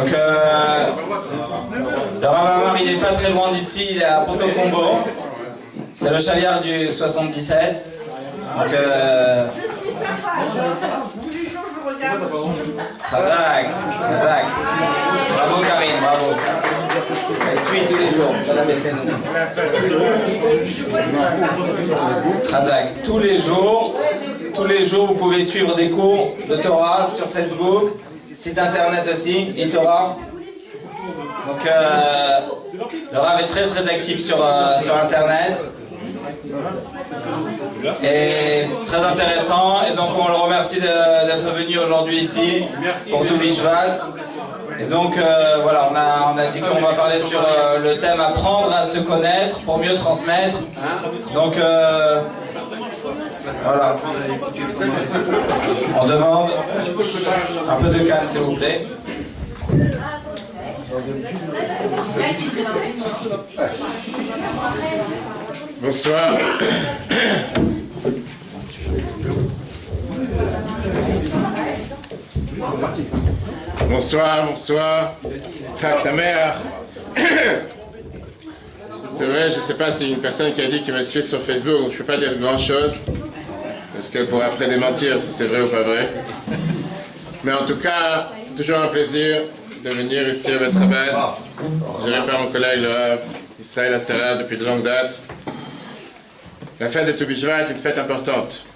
Donc, euh, le il n'est pas très loin d'ici, il est à Porto Combo. C'est le chaliard du 77. Donc, euh, Je suis sympa, tous les jours je regarde. Khazak. Bravo Karine, bravo. Elle suit tous les jours, Madame tous les jours, tous les jours vous pouvez suivre des cours de Torah sur Facebook, site internet aussi, eTorah. Donc euh, le Rav est très très actif sur, euh, sur internet. Et très intéressant. Et donc on le remercie d'être venu aujourd'hui ici pour tout. Et donc euh, voilà, on a, on a dit qu'on va parler sur euh, le thème apprendre à se connaître pour mieux transmettre. Donc voilà. On demande un peu de calme s'il vous plaît. Bonsoir. Bonsoir, bonsoir. Mère. C'est vrai, je ne sais pas si une personne qui a dit qu'il me suit sur Facebook, je ne peux pas dire grand chose. Parce qu'elle pourrait après démentir si c'est vrai ou pas vrai. Mais en tout cas, c'est toujours un plaisir de venir ici à votre rabbin. Géré par mon collègue le Israël Assera depuis de longue date. La fête de Toubishvat est une fête importante.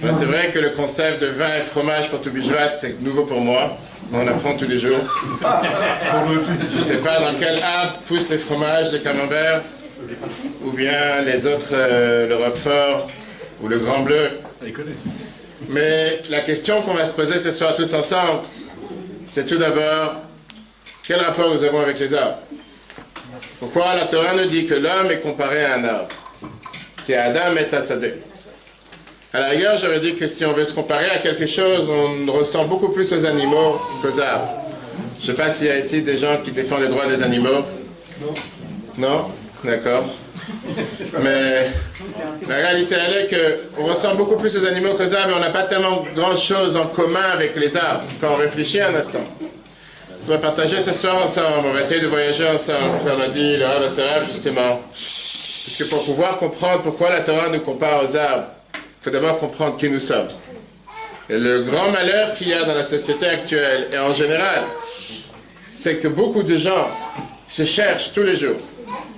C'est vrai que le concept de vin et fromage pour Toubishvat, c'est nouveau pour moi. On apprend tous les jours. Je ne sais pas dans quel arbre poussent les fromages, les camemberts, ou bien les autres, euh, le roquefort, ou le grand bleu. Mais la question qu'on va se poser ce soir tous ensemble, c'est tout d'abord, quel rapport nous avons avec les arbres? Pourquoi la Torah nous dit que l'homme est comparé à un arbre Qui est Adam et Tzadé. À la rigueur, j'aurais dit que si on veut se comparer à quelque chose, on ressent beaucoup plus aux animaux qu'aux arbres. Je ne sais pas s'il y a ici des gens qui défendent les droits des animaux. Non? D'accord. Mais la réalité, elle est qu'on ressent beaucoup plus aux animaux qu'aux arbres, mais on n'a pas tellement grand chose en commun avec les arbres quand on réfléchit un instant. On va partager ce soir ensemble, on va essayer de voyager ensemble, comme l'a dit le Rav Asseraf, justement. Parce que pour pouvoir comprendre pourquoi la Torah nous compare aux arbres, faut d'abord comprendre qui nous sommes. Et le grand malheur qu'il y a dans la société actuelle, et en général, c'est que beaucoup de gens se cherchent tous les jours,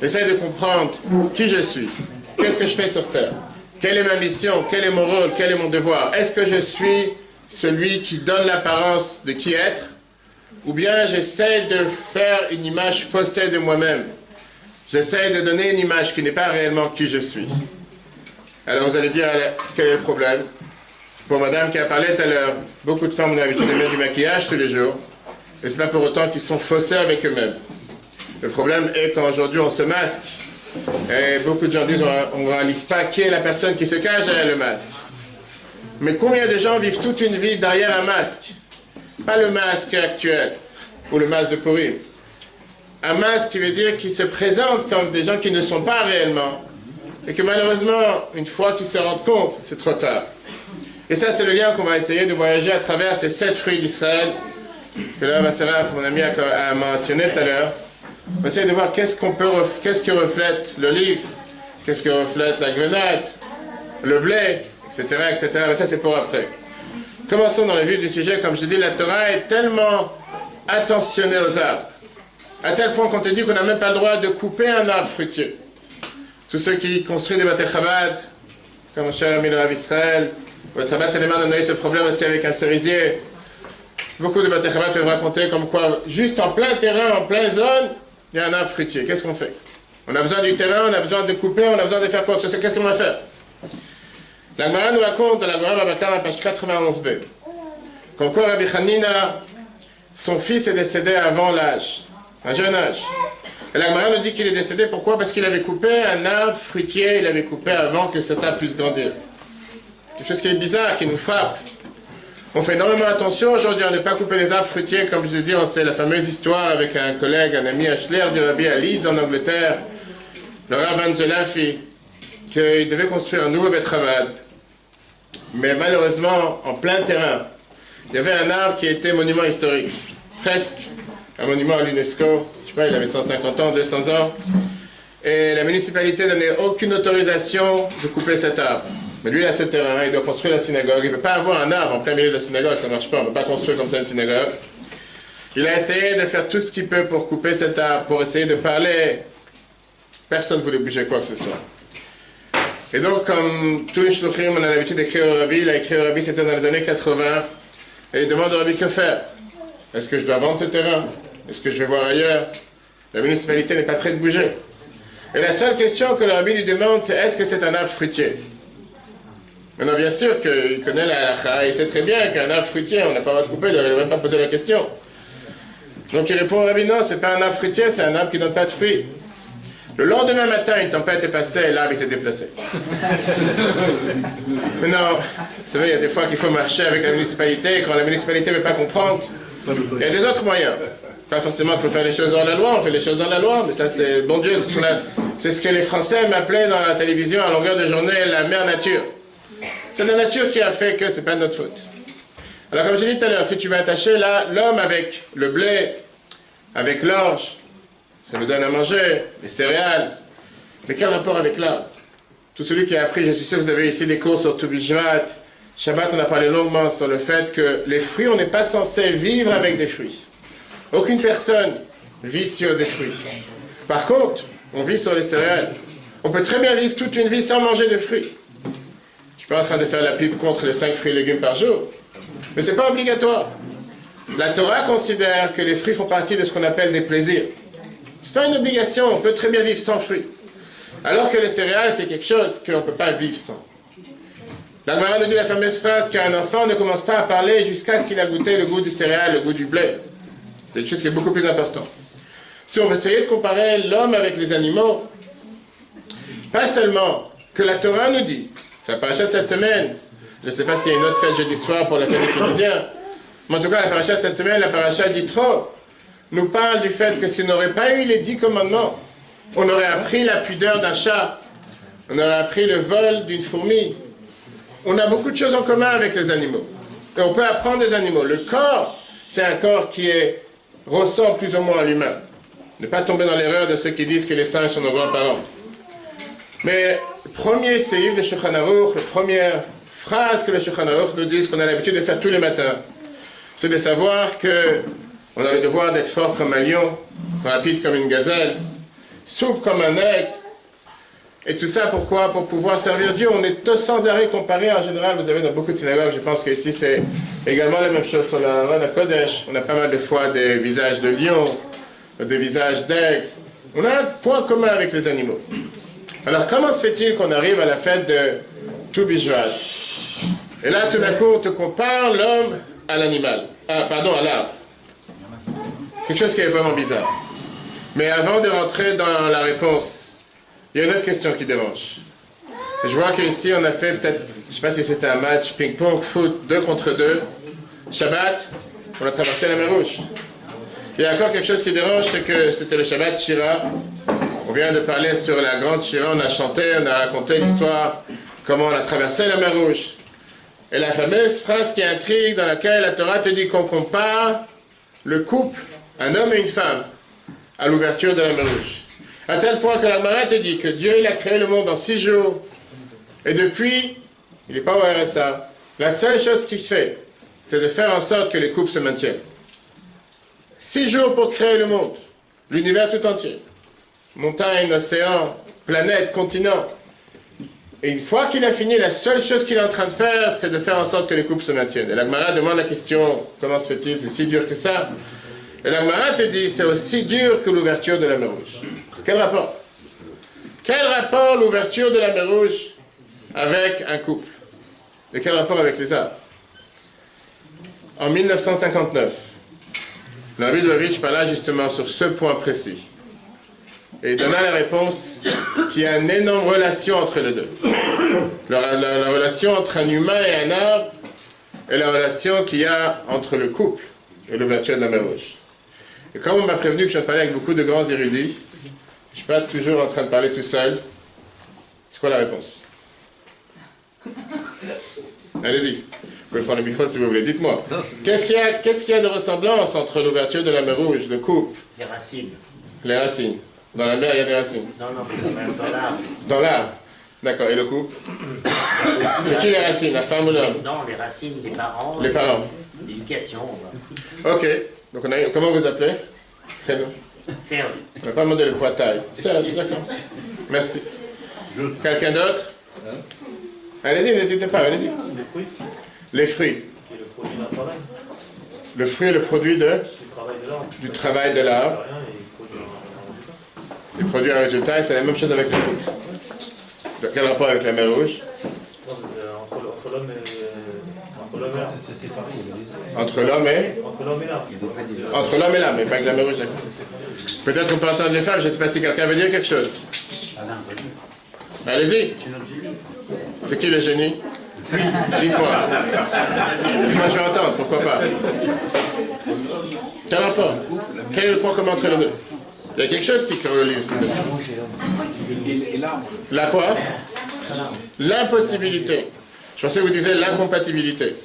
essayent de comprendre qui je suis, qu'est-ce que je fais sur Terre, quelle est ma mission, quel est mon rôle, quel est mon devoir, est-ce que je suis celui qui donne l'apparence de qui être, ou bien j'essaie de faire une image faussée de moi-même? J'essaie de donner une image qui n'est pas réellement qui je suis. Alors vous allez dire, quel est le problème? Pour madame qui a parlé tout à l'heure, beaucoup de femmes ont l'habitude de mettre du maquillage tous les jours, et c'est pas pour autant qu'ils sont faussés avec eux-mêmes. Le problème est qu'aujourd'hui on se masque, et beaucoup de gens disent on ne réalise pas qui est la personne qui se cache derrière le masque. Mais combien de gens vivent toute une vie derrière un masque? Pas le masque actuel, ou le masque de Purim. Un masque qui veut dire qu'ils se présentent comme des gens qui ne sont pas réellement, et que malheureusement, une fois qu'ils se rendent compte, c'est trop tard. Et ça, c'est le lien qu'on va essayer de voyager à travers ces sept fruits d'Israël, que là, Masseraf, mon ami, a, mentionné tout à l'heure. On va essayer de voir qu'est-ce que reflète l'olive, qu'est-ce que reflète la grenade, le blé, etc., etc. Mais ça, c'est pour après. Commençons dans le vif du sujet. Comme je dis, la Torah est tellement attentionnée aux arbres, à tel point qu'on te dit qu'on n'a même pas le droit de couper un arbre fruitier. Tous ceux qui construisent des bâtés Chabad, comme mon cher ami le Rav Israël, votre Chabad on a eu ce problème aussi avec un cerisier. Beaucoup de bâtés Chabad peuvent raconter comme quoi, juste en plein terrain, en pleine zone, il y a un arbre fruitier. Qu'est-ce qu'on fait? On a besoin du terrain, on a besoin de couper, on a besoin de faire quoi. Qu'est-ce qu'on va faire? La Gemara nous raconte dans la Gemara Babakar, à page 91b, comme quoi Rabbi Hanina, son fils est décédé avant l'âge, un jeune âge. Et la Gemara nous dit qu'il est décédé, pourquoi? Parce qu'il avait coupé un arbre fruitier, il avait coupé avant que cet arbre puisse grandir. Quelque chose qui est bizarre, qui nous frappe. On fait énormément attention aujourd'hui à ne pas couper les arbres fruitiers, comme je l'ai dit, on sait la fameuse histoire avec un collègue, un ami Ashler du Rabbi à Leeds en Angleterre, le Rav Angelafi, qu'il devait construire un nouveau Betravad. Mais malheureusement, en plein terrain, il y avait un arbre qui était monument historique. presque un monument à l'UNESCO. Il avait 150 ans, 200 ans. Et la municipalité ne aucune autorisation de couper cet arbre. Mais lui, il a ce terrain, il doit construire la synagogue. Il ne peut pas avoir un arbre en plein milieu de la synagogue, ça ne marche pas. On ne peut pas construire comme ça une synagogue. Il a essayé de faire tout ce qu'il peut pour couper cet arbre, pour essayer de parler. Personne ne voulait bouger quoi que ce soit. Et donc, comme tous les shluchim, on a l'habitude d'écrire au rabbi, il a écrit au rabbi, c'était dans les années 80, et il demande au rabbi que faire? Est-ce que je dois vendre ce terrain? Est-ce que je vais voir ailleurs? La municipalité n'est pas prête de bouger. Et la seule question que le rabbi lui demande, c'est est-ce que c'est un arbre fruitier? Maintenant, bien sûr qu'il connaît la halakha, il sait très bien qu'un arbre fruitier, on n'a pas le droit couper, il n'aurait même pas posé la question. Donc il répond au rabbi, non, c'est pas un arbre fruitier, c'est un arbre qui ne donne pas de fruits. Le lendemain matin, une tempête est passée et l'arbre s'est déplacé. Mais non, vous savez, il y a des fois qu'il faut marcher avec la municipalité et quand la municipalité ne veut pas comprendre, il y a des autres moyens. Pas forcément qu'il faut faire les choses dans la loi, on fait les choses dans la loi, mais ça c'est bon Dieu, c'est ce que les Français m'appelaient dans la télévision à longueur de journée la mère nature. C'est la nature qui a fait que c'est pas notre faute. Alors comme je dit tout à l'heure, si tu veux attacher là l'homme avec le blé, avec l'orge, ça nous donne à manger, les céréales, mais quel rapport avec l'arbre Tout celui qui a appris, je suis sûr que vous avez ici des cours sur Toubishvat, Shabbat, on a parlé longuement sur le fait que les fruits, on n'est pas censé vivre avec des fruits. Aucune personne vit sur des fruits. Par contre, on vit sur les céréales. On peut très bien vivre toute une vie sans manger de fruits. Je ne suis pas en train de faire la pub contre les 5 fruits et légumes par jour. Mais ce n'est pas obligatoire. La Torah considère que les fruits font partie de ce qu'on appelle des plaisirs. C'est pas une obligation, on peut très bien vivre sans fruits. Alors que les céréales, c'est quelque chose qu'on ne peut pas vivre sans. La Gemara nous dit la fameuse phrase qu'un enfant ne commence pas à parler jusqu'à ce qu'il a goûté le goût du céréal, le goût du blé. C'est quelque chose qui est beaucoup plus important. Si on veut essayer de comparer l'homme avec les animaux, pas seulement que la Torah nous dit, c'est la paracha de cette semaine, je ne sais pas s'il y a une autre fête jeudi soir pour la fête des Tunisiens, mais en tout cas la paracha de cette semaine, la paracha d'Itro, nous parle du fait que s'il n'aurait pas eu les dix commandements, on aurait appris la pudeur d'un chat, on aurait appris le vol d'une fourmi. On a beaucoup de choses en commun avec les animaux. Et on peut apprendre des animaux. Le corps, c'est un corps qui est, ressemble plus ou moins à l'humain. Ne pas tomber dans l'erreur de ceux qui disent que les singes sont nos grands-parents. Mais le premier séif de Shulchan la première phrase que le Shulchan nous dit, qu'on a l'habitude de faire tous les matins, c'est de savoir que on a le devoir d'être fort comme un lion, rapide comme une gazelle, souple comme un aigle. Et tout ça pourquoi? Pour pouvoir servir Dieu. On est sans arrêt comparé en général. Vous avez dans beaucoup de synagogues, je pense qu'ici c'est également la même chose sur la Rana Kodesh. On a pas mal de fois des visages de lion, des visages d'aigle. On a un point commun avec les animaux. Alors comment se fait-il qu'on arrive à la fête de Toubishvat Et là tout d'un coup on te compare l'homme à l'animal. Ah, pardon, à l'arbre. Quelque chose qui est vraiment bizarre. Mais avant de rentrer dans la réponse, il y a une autre question qui dérange. Je vois qu'ici on a fait peut-être, je ne sais pas si c'était un match ping-pong, foot, deux contre deux. Shabbat, on a traversé la mer Rouge. Il y a encore quelque chose qui dérange, c'est que c'était le Shabbat Shira. On vient de parler sur la grande Shira, on a chanté, on a raconté l'histoire, comment on a traversé la mer Rouge. Et la fameuse phrase qui intrigue, dans laquelle la Torah te dit qu'on compare le couple un homme et une femme, à l'ouverture de la mer Rouge. À tel point que la Mara te dit que Dieu il a créé le monde en six jours. Et depuis, il n'est pas au RSA. La seule chose qu'il fait, c'est de faire en sorte que les couples se maintiennent. Six jours pour créer le monde, l'univers tout entier. Montagne, océan, planète, continent. Et une fois qu'il a fini, la seule chose qu'il est en train de faire, c'est de faire en sorte que les couples se maintiennent. Et la Gemara demande la question, comment se fait-il, c'est si dur que ça et la Gemara te dit, c'est aussi dur que l'ouverture de la mer Rouge. Quel rapport? Quel rapport l'ouverture de la mer Rouge avec un couple? Et quel rapport avec les arbres En 1959, David Lovitch parla justement sur ce point précis. Et donna la réponse qu'il y a une énorme relation entre les deux. La, la relation entre un humain et un arbre et la relation qu'il y a entre le couple et l'ouverture de la mer Rouge. Et comme on m'a prévenu que je parler avec beaucoup de grands érudits, je ne suis pas toujours en train de parler tout seul. C'est quoi la réponse? Allez-y. pouvez prendre le micro si vous voulez, dites-moi. Qu'est-ce qu'il y, y a de ressemblance entre l'ouverture de la mer Rouge, le couple, Les racines. les racines Dans la mer, il y a des racines. Non, non, quand même dans l'arbre. Dans l'arbre D'accord, et le couple C'est qui les racines, la femme ou l'homme? Non, les racines, les parents. Les parents. L'éducation. Ok, donc on a, comment vous appelez Serge. On n'a pas demandé le poids taille. Serge, d'accord. Merci. Quelqu'un d'autre Allez-y, n'hésitez pas, allez-y. Les fruits, Les fruits. qui est le produit d'un travail, Le fruit est le produit de, du travail de l'arbre. il produit un résultat. Et c'est la même chose avec le. De quel rapport avec la mer rouge? Entre l'homme et entre l'homme et. Entre l'homme et Entre l'homme et l'arbre. Entre l'homme et l'âme, mais pas avec la mer rouge. d'accord. Peut-être on peut entendre les femmes, je ne sais pas si quelqu'un veut dire quelque chose. Allez-y. C'est qui le génie? Dites-moi. Moi je vais entendre, pourquoi pas Quel rapport? Quel est le point commun entre les deux? Il y a quelque chose qui relie aussi. La quoi? L'impossibilité. Je pensais que vous disiez l'incompatibilité.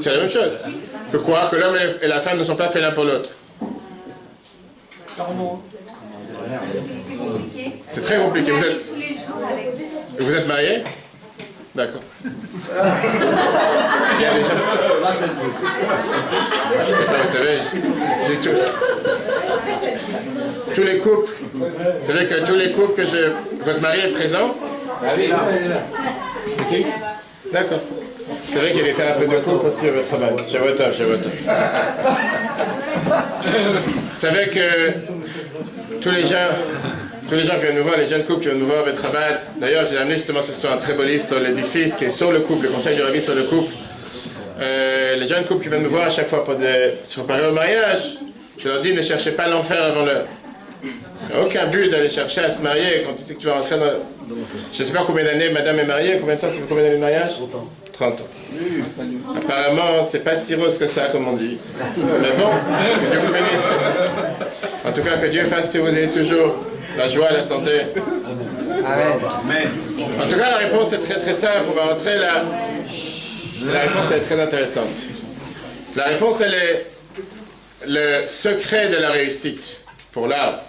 C'est la même chose. Que quoi Que l'homme et la- femme ne sont pas faits l'un pour l'autre. C'est très compliqué. Vous êtes, marié D'accord. Il y a des gens. Je sais pas, vous savez. Tous les couples. Vous savez que tous les couples que je. Votre mari est présent C'est qui? D'accord. C'est vrai qu'il était un peu de couple aussi à votre travail. Chez votre chez votre. Vous savez que tous les gens, tous les gens qui viennent nous voir, les jeunes couples qui viennent nous voir, votre travail. D'ailleurs, j'ai amené justement ce soir un très beau livre sur l'édifice qui est sur le couple, le conseil du rabbi sur le couple. Euh, les jeunes couples qui viennent nous voir à chaque fois pour des, se préparer au mariage, je leur dis ne cherchez pas l'enfer avant l'heure. Il n'y a aucun but d'aller chercher à se marier quand tu sais que tu vas rentrer dans. Je ne sais pas combien d'années madame est mariée, combien de temps, ça fait combien d'années de mariage 30 ans. Apparemment, c'est pas si rose que ça, comme on dit. Mais bon, que Dieu vous bénisse. En tout cas, que Dieu fasse que vous ayez toujours la joie et la santé. En tout cas, la réponse est très très simple. On va entrer là. La réponse est très intéressante. La réponse, elle est le secret de la réussite pour l'arbre.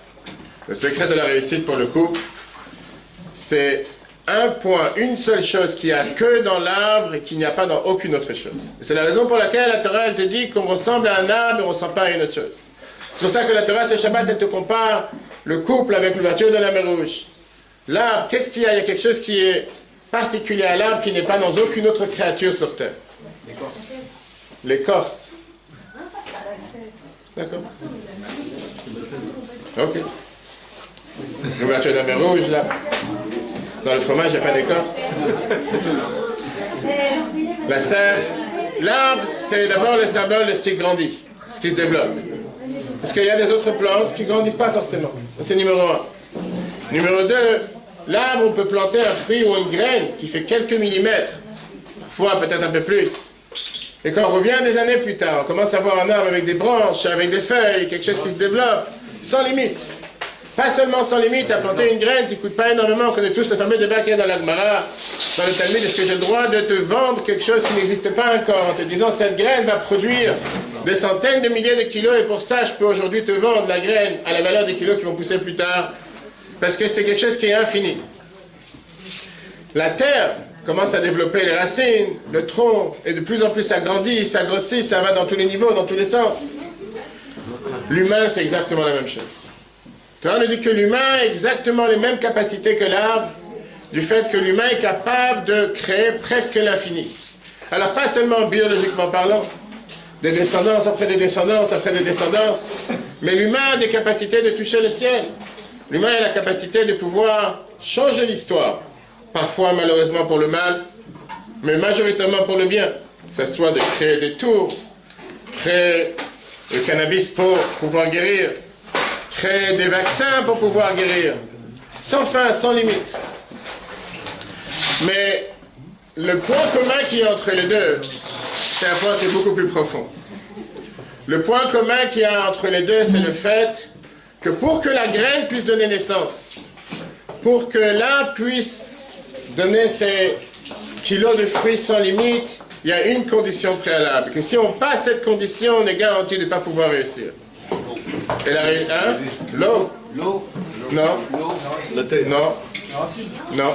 Le secret de la réussite pour le couple, c'est un point, une seule chose qu'il n'y a que dans l'arbre et qu'il n'y a pas dans aucune autre chose. C'est la raison pour laquelle la Torah, elle te dit qu'on ressemble à un arbre et on ne ressemble pas à une autre chose. C'est pour ça que la Torah, ce Shabbat, elle te compare le couple avec l'ouverture de la mer rouge. L'arbre, qu'est-ce qu'il y a? Il y a quelque chose qui est particulier à l'arbre qui n'est pas dans aucune autre créature sur Terre. L'écorce. D'accord. Ok. L'ouverture la mer rouge, là. Dans le fromage, il n'y a pas d'écorce. La sève. L'arbre, c'est d'abord le symbole de ce qui grandit, ce qui se développe. Parce qu'il y a des autres plantes qui ne grandissent pas forcément. C'est numéro un. Numéro deux, l'arbre, on peut planter un fruit ou une graine qui fait quelques millimètres, parfois peut-être un peu plus. Et quand on revient des années plus tard, on commence à voir un arbre avec des branches, avec des feuilles, quelque chose qui se développe, sans limite. Pas seulement sans limite, à planter une graine qui coûte pas énormément. On connaît tous le fameux débat qu'il y a dans l'Agmara, dans le Talmud. Est-ce que j'ai le droit de te vendre quelque chose qui n'existe pas encore en te disant cette graine va produire des centaines de milliers de kilos et pour ça je peux aujourd'hui te vendre la graine à la valeur des kilos qui vont pousser plus tard? Parce que c'est quelque chose qui est infini. La terre commence à développer les racines, le tronc, et de plus en plus ça grandit, ça grossit, ça va dans tous les niveaux, dans tous les sens. L'humain, c'est exactement la même chose. Torah nous dit que l'humain a exactement les mêmes capacités que l'arbre, du fait que l'humain est capable de créer presque l'infini. Alors pas seulement biologiquement parlant, des descendances après des descendances après des descendances, mais l'humain a des capacités de toucher le ciel. L'humain a la capacité de pouvoir changer l'histoire, parfois malheureusement pour le mal, mais majoritairement pour le bien. Que ce soit de créer des tours, créer le cannabis pour pouvoir guérir, créer des vaccins pour pouvoir guérir, sans fin, sans limite. Mais le point commun qui est entre les deux, c'est un point qui est beaucoup plus profond. Le point commun qu'il y a entre les deux, c'est le fait que pour que la graine puisse donner naissance, pour que l'arbre puisse donner ses kilos de fruits sans limite, il y a une condition préalable. Que si on passe cette condition, on est garanti de ne pas pouvoir réussir. Et la hein? L'eau? L'eau. Non. L'eau. Non. Non.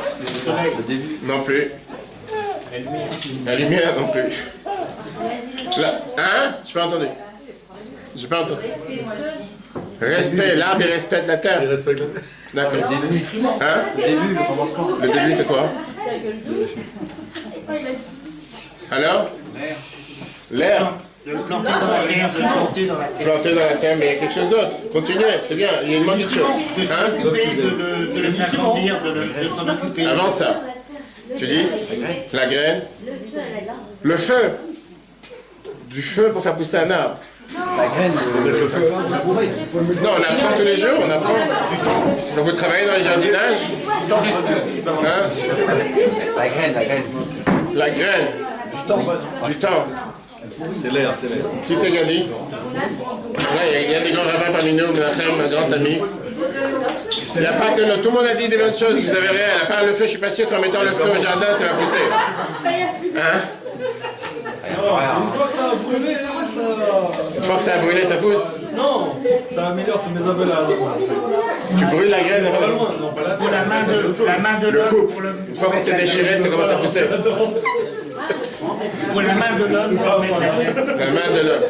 Non plus. La lumière non plus. La- Hein? J'ai pas entendu. J'ai pas entendu. Respect, l'arbre il respecte la terre. D'accord. Le nutriment. Hein? Le début, le commencement. Le début c'est quoi? Alors L'air. L'air. Le planter dans la terre, le planter dans la terre. Planté dans la terre, mais il y a quelque chose d'autre. Continuez, c'est bien. Il y a une manque de choses. De Hein de, le- de le de, de s'en occuper. Avant ça, tu dis la graine, le feu. Du feu pour faire pousser un arbre. La graine, le, le feu. Non, on apprend tous les jours, on apprend. Quand vous travaillez dans les jardinages, hein, La graine, la graine. la graine, du temps. C'est l'air, c'est l'air. Qui c'est qui a dit? Là, il y a- il y, a des grands rabbins parmi nous, Menachem, un grand ami. Il n'y a pas que. Tout le monde a dit des bonnes choses, vous avez rien. À part le feu, je suis pas sûr qu'en mettant le feu au jardin, ça va pousser. Hein? Une fois que ça a brûlé, hein, ça... Une fois que ça a brûlé, ça pousse. Non, ça améliore, c'est mes abeilles là. Tu brûles la graine, Pas avant. loin, non, pas la Pour la main de, la main de le l'homme, coupe. pour, le, Une fois qu'on s'est déchiré, ça commence à pousser. Pour la main de l'homme. La main de l'homme.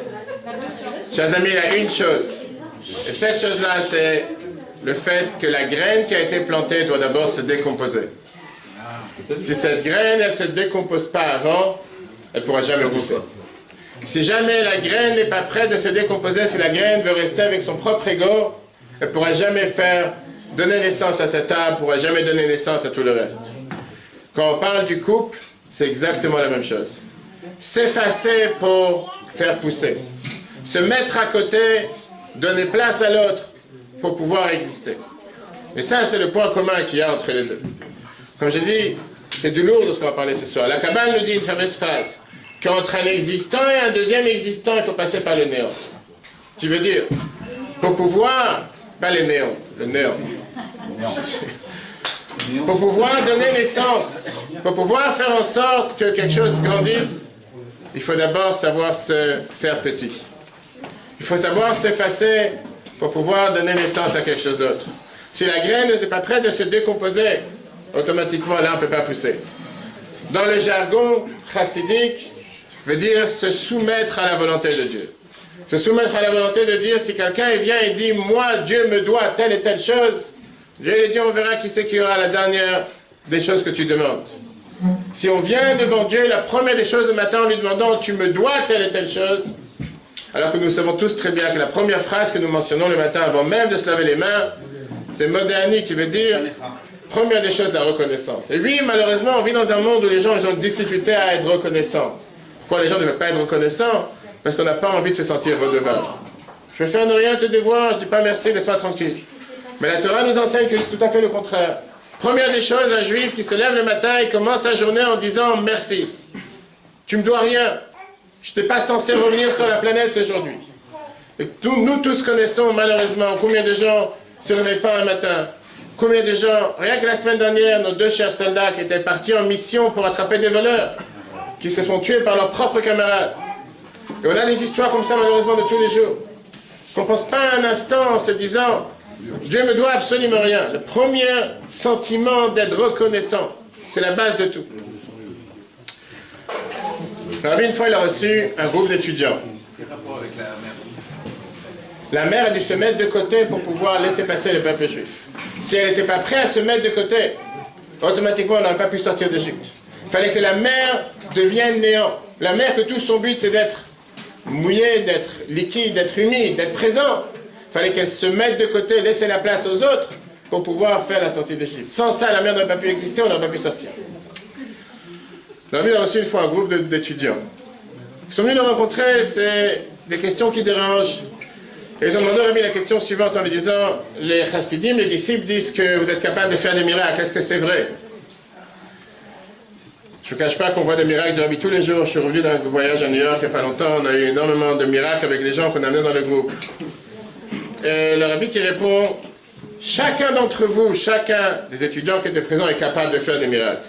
Chers amis, il y a une chose. Et cette chose-là, c'est le fait que la graine qui a été plantée doit d'abord se décomposer. Si cette graine, elle ne se décompose pas avant, elle ne pourra jamais pousser. Si jamais la graine n'est pas prête de se décomposer, si la graine veut rester avec son propre ego, elle ne pourra jamais faire donner naissance à cet arbre, ne pourra jamais donner naissance à tout le reste. Quand on parle du couple, c'est exactement la même chose. S'effacer pour faire pousser. Se mettre à côté, donner place à l'autre pour pouvoir exister. Et ça, c'est le point commun qu'il y a entre les deux. Comme j'ai dit, c'est du lourd de ce qu'on va parler ce soir. La cabane nous dit une fameuse phrase qu'entre un existant et un deuxième existant, il faut passer par le néant. Tu veux dire, pour pouvoir, pas le néant, le néant. Pour pouvoir donner naissance, pour pouvoir faire en sorte que quelque chose grandisse, il faut d'abord savoir se faire petit. Il faut savoir s'effacer pour pouvoir donner naissance à quelque chose d'autre. Si la graine n'est pas prête à se décomposer, automatiquement là on ne peut pas pousser. Dans le jargon chassidique, veut dire se soumettre à la volonté de Dieu. Se soumettre à la volonté de Dieu, si quelqu'un vient et dit Moi, Dieu me doit telle et telle chose, Dieu lui dit On verra qui c'est qui aura la dernière des choses que tu demandes. Si on vient devant Dieu, la première des choses le matin en lui demandant Tu me dois telle et telle chose, alors que nous savons tous très bien que la première phrase que nous mentionnons le matin avant même de se laver les mains, c'est moderni qui veut dire première des choses la reconnaissance. Et oui, malheureusement, on vit dans un monde où les gens ont une difficulté à être reconnaissants. Pourquoi les gens ne veulent pas être reconnaissants? Parce qu'on n'a pas envie de se sentir redevable. Je vais faire de rien te devoir, je dis pas merci, laisse-moi tranquille. Mais la Torah nous enseigne que tout à fait le contraire. Première des choses, un juif qui se lève le matin et commence sa journée en disant merci. Tu me dois rien. Je n'étais pas censé revenir sur la planète aujourd'hui. Et nous tous connaissons malheureusement combien de gens ne se réveillent pas un matin. Combien de gens, rien que la semaine dernière, nos deux chers soldats qui étaient partis en mission pour attraper des voleurs, qui se font tuer par leurs propres camarades. Et on a des histoires comme ça malheureusement de tous les jours. On ne pense pas un instant en se disant Dieu me doit absolument rien. Le premier sentiment d'être reconnaissant, c'est la base de tout. Alors, une fois, il a reçu un groupe d'étudiants. La mère a dû se mettre de côté pour pouvoir laisser passer le peuple juif. Si elle n'était pas prête à se mettre de côté, automatiquement, on n'aurait pas pu sortir d'Égypte. Il fallait que la mer devienne néant. La mer, que tout son but, c'est d'être mouillé, d'être liquide, d'être humide, d'être présent. Fallait qu'elle se mette de côté, laisser la place aux autres pour pouvoir faire la sortie d'Égypte. Sans ça, la mer n'aurait pas pu exister, on n'aurait pas pu sortir. L'homme a reçu une fois un groupe de- d'étudiants. Ils sont venus le rencontrer, c'est des questions qui dérangent. Et ils ont demandé Rabbi la question suivante en lui disant Les chassidim, les disciples disent que vous êtes capable de faire des miracles, est-ce que c'est vrai? Je ne vous cache pas qu'on voit des miracles Rabbi tous les jours. Je suis revenu d'un voyage à New York il n'y a pas longtemps, on a eu énormément de miracles avec les gens qu'on a amenés dans le groupe. Et le Rabbi qui répond Chacun d'entre vous, chacun des étudiants qui étaient présents est capable de faire des miracles.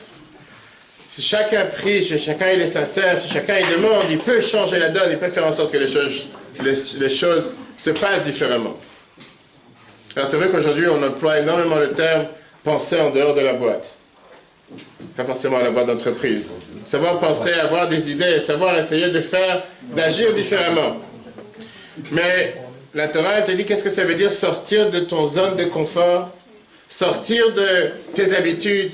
si chacun prie, si chacun est sincère, si chacun demande, il peut changer la donne, il peut faire en sorte que les choses, les, choses se passent différemment. Alors c'est vrai qu'aujourd'hui on emploie énormément le terme penser en dehors de la boîte. Pas forcément la boîte d'entreprise. Savoir penser, avoir des idées, savoir essayer de faire, d'agir différemment. Mais la Torah, elle te dit qu'est-ce que ça veut dire sortir de ton zone de confort, sortir de tes habitudes?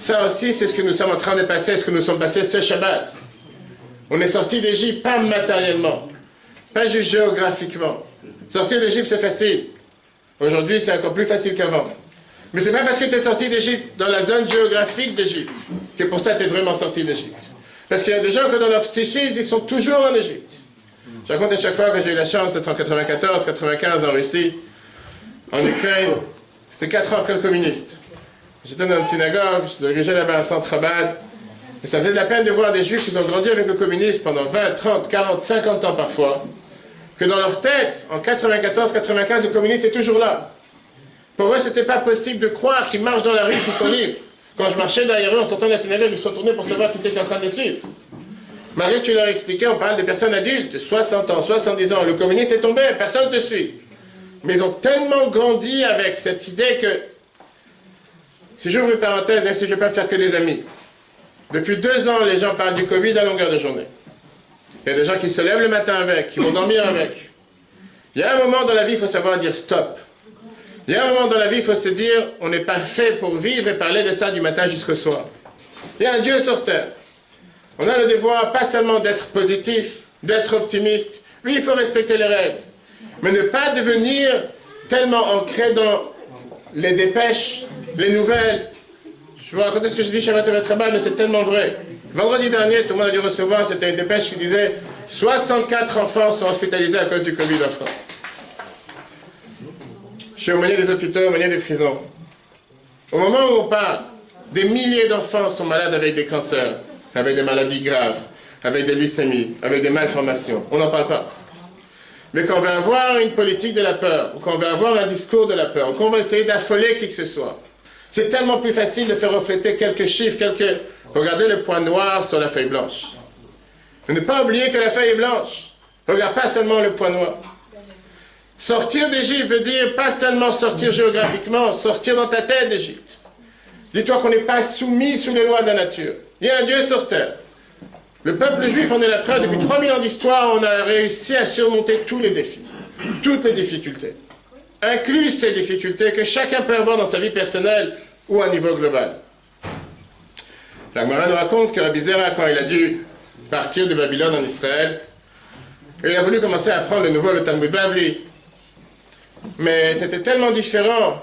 Ça aussi, c'est ce que nous sommes en train de passer, ce que nous sommes passés ce Shabbat. On est sorti d'Égypte, pas matériellement, pas géographiquement. Sortir d'Égypte, c'est facile. Aujourd'hui, c'est encore plus facile qu'avant. Mais c'est pas parce que tu es sorti d'Égypte, dans la zone géographique d'Égypte, que pour ça tu es vraiment sorti d'Égypte. Parce qu'il y a des gens que dans leur psychisme, ils sont toujours en Égypte. Je raconte à chaque fois que j'ai eu la chance d'être en 94, 95 en Russie, en Ukraine. C'était 4 ans après le communiste. J'étais dans une synagogue, je dirigeais là-bas un centre Chabad. Et ça faisait de la peine de voir des juifs qui ont grandi avec le communisme pendant 20, 30, 40, 50 ans parfois, que dans leur tête, en 94, 95, le communiste est toujours là. Pour eux, c'était pas possible de croire qu'ils marchent dans la rue, qu'ils sont libres. Quand je marchais derrière eux en sortant de la synagogue, ils se tournés pour savoir qui c'est en train de les suivre. Que tu leur expliquais, on parle des personnes adultes, 60 ans, 70 ans, le communiste est tombé, personne ne te suit. Mais ils ont tellement grandi avec cette idée que, si j'ouvre une parenthèse, même si je ne vais pas me faire que des amis, depuis deux ans, les gens parlent du Covid à longueur de journée. Il y a des gens qui se lèvent le matin avec, qui vont dormir avec. Il y a un moment dans la vie, il faut savoir dire stop. Il y a un moment dans la vie, il faut se dire, on n'est pas fait pour vivre et parler de ça du matin jusqu'au soir. Il y a un Dieu sur. On a le devoir pas seulement d'être positif, d'être optimiste. Oui, il faut respecter les règles. Mais ne pas devenir tellement ancré dans les dépêches, les nouvelles. Je vous raconter ce que je dis chez Mathématraba, mais c'est tellement vrai. Vendredi dernier, tout le monde a dû recevoir, c'était une dépêche qui disait 64 enfants sont hospitalisés à cause du Covid en France. Je suis au milieu des hôpitaux, au milieu des prisons. Au moment où on parle, des milliers d'enfants sont malades avec des cancers, avec des maladies graves, avec des leucémies, avec des malformations. On n'en parle pas. Mais quand on va avoir une politique de la peur, ou quand on va avoir un discours de la peur, ou qu'on va essayer d'affoler qui que ce soit, c'est tellement plus facile de faire refléter quelques chiffres, quelques... Regardez le point noir sur la feuille blanche. Ne pas oublier que la feuille est blanche. Regarde pas seulement le point noir. Sortir d'Égypte veut dire pas seulement sortir géographiquement, sortir dans ta tête d'Égypte. Dis-toi qu'on n'est pas soumis sous les lois de la nature. A un Dieu sur terre. Le peuple juif en est la preuve. Depuis 3000 ans d'histoire, on a réussi à surmonter tous les défis, toutes les difficultés, inclus ces difficultés que chacun peut avoir dans sa vie personnelle ou à niveau global. La nous raconte que Rabbi Zera, quand il a dû partir de Babylone en Israël, il a voulu commencer à apprendre le nouveau, le Talmud Babli. Mais c'était tellement différent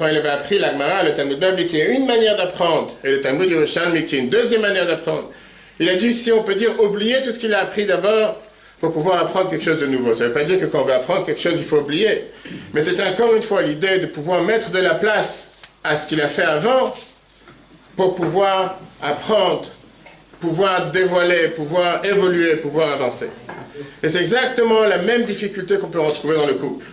quand il avait appris la Gemara, le Talmud Babli, qui est une manière d'apprendre, et le Talmud Yerushalmi, qui est une deuxième manière d'apprendre. Il a dû, si on peut dire, oublier tout ce qu'il a appris d'abord pour pouvoir apprendre quelque chose de nouveau. Ça ne veut pas dire que quand on veut apprendre quelque chose, il faut oublier. Mais c'est encore une fois l'idée de pouvoir mettre de la place à ce qu'il a fait avant pour pouvoir apprendre, pouvoir dévoiler, pouvoir évoluer, pouvoir avancer. Et c'est exactement la même difficulté qu'on peut retrouver dans le couple.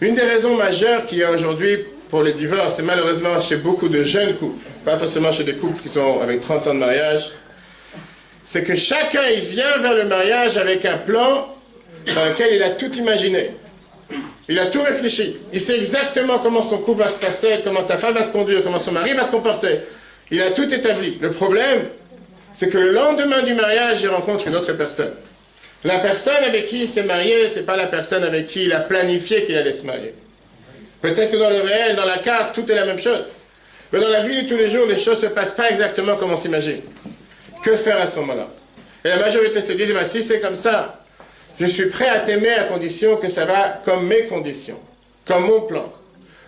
Une des raisons majeures qu'il y a aujourd'hui pour les divorces, et malheureusement chez beaucoup de jeunes couples, pas forcément chez des couples qui sont avec 30 ans de mariage, c'est que chacun il vient vers le mariage avec un plan dans lequel il a tout imaginé. Il a tout réfléchi. Il sait exactement comment son couple va se passer, comment sa femme va se conduire, comment son mari va se comporter. Il a tout établi. Le problème, c'est que le lendemain du mariage, il rencontre une autre personne. La personne avec qui il s'est marié, c'est pas la personne avec qui il a planifié qu'il allait se marier. Peut-être que dans le réel, dans la carte, tout est la même chose. Mais dans la vie de tous les jours, les choses ne se passent pas exactement comme on s'imagine. Que faire à ce moment-là? Et la majorité se dit, bah, si c'est comme ça, je suis prêt à t'aimer à condition que ça va comme mes conditions, comme mon plan.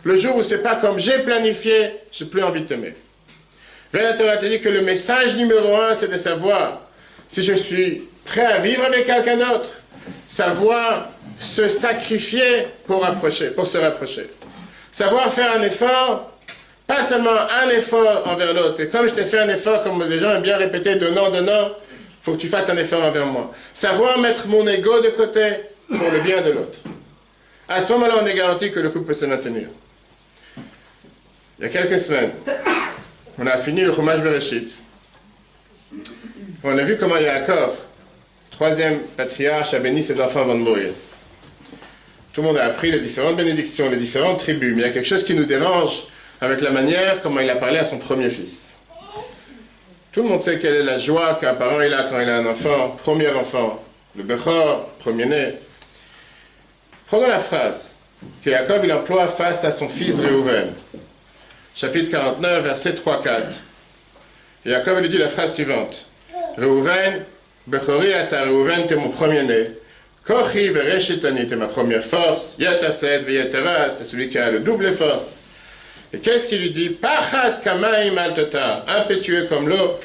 Le jour où c'est pas comme j'ai planifié, j'ai plus envie de t'aimer. la Torah te dit que le message numéro un, c'est de savoir si je suis prêt à vivre avec quelqu'un d'autre, savoir se sacrifier pour, pour se rapprocher. Savoir faire un effort, pas seulement un effort envers l'autre. Et comme je t'ai fait un effort, comme les gens aiment bien répéter, donnant, donnant, il faut que tu fasses un effort envers moi. Savoir mettre mon ego de côté pour le bien de l'autre. À ce moment-là, on est garanti que le couple peut se maintenir. Il y a quelques semaines, on a fini le Chumash Bereshit. On a vu comment Yaakov, troisième patriarche, a béni ses enfants avant de mourir. Tout le monde a appris les différentes bénédictions, les différentes tribus, mais il y a quelque chose qui nous dérange avec la manière comment il a parlé à son premier fils. Tout le monde sait quelle est la joie qu'un parent a quand il a un enfant, premier enfant, le Bechor, premier-né. Prenons la phrase que Jacob il emploie face à son fils Réhouven. Chapitre 49, verset 3-4. Et Jacob lui dit la phrase suivante. Réhouven, Bechori ata Réhouven, t'es mon premier-né. Kochi vereshetani, t'es ma première force. Yataset veyetera, c'est celui qui a le double force. Et qu'est-ce qu'il lui dit? Pachas kamaim altota, impétueux comme l'eau.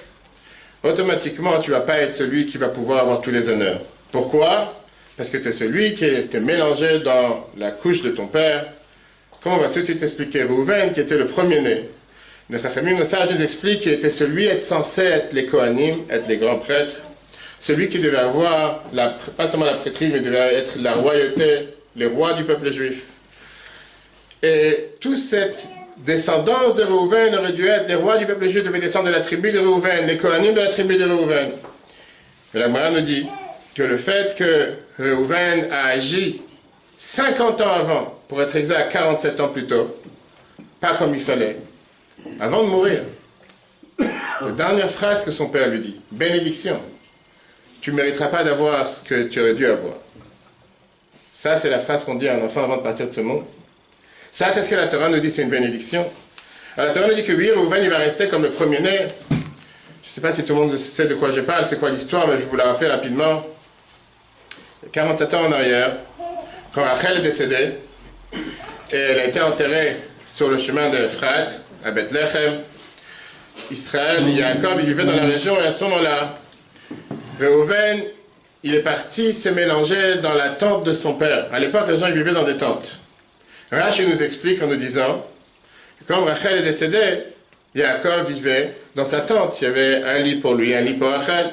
Automatiquement, tu vas pas être celui qui va pouvoir avoir tous les honneurs. Pourquoi? Parce que tu es celui qui était mélangé dans la couche de ton père. Comment on va tout de suite expliquer Rouven, qui était le premier-né. Le Chachamim Nosage nous explique qu'il était celui être censé être les Kohanim, être les grands prêtres. Celui qui devait avoir, la, pas seulement la prêtrise, mais devait être la royauté, les rois du peuple juif. Et toute cette descendance de Réhouven aurait dû être, les rois du peuple juif devaient descendre de la tribu de Réhouven, les Kohanim de la tribu de Réhouven. Mais la Gemara nous dit que le fait que Réhouven a agi 50 ans avant, pour être exact 47 ans plus tôt, pas comme il fallait, avant de mourir, la dernière phrase que son père lui dit, bénédiction, tu ne mériteras pas d'avoir ce que tu aurais dû avoir. Ça, c'est la phrase qu'on dit à un enfant avant de partir de ce monde. Ça, c'est ce que la Torah nous dit, c'est une bénédiction. Alors, la Torah nous dit que oui, Rouven, il va rester comme le premier-né. Je ne sais pas si tout le monde sait de quoi je parle, c'est quoi l'histoire, mais je vous la rappeler rapidement. 47 ans en arrière, quand Rachel est décédée, et elle a été enterrée sur le chemin de Ephrat, à Bethléem, Israël, Jacob, il vivait dans la région, et à ce moment-là, Reuven, il est parti se mélanger dans la tente de son père. À l'époque, les gens vivaient dans des tentes. Rachel nous explique en nous disant que quand Rachel est décédée, Yaakov vivait dans sa tente. Il y avait un lit pour lui, un lit pour Rachel.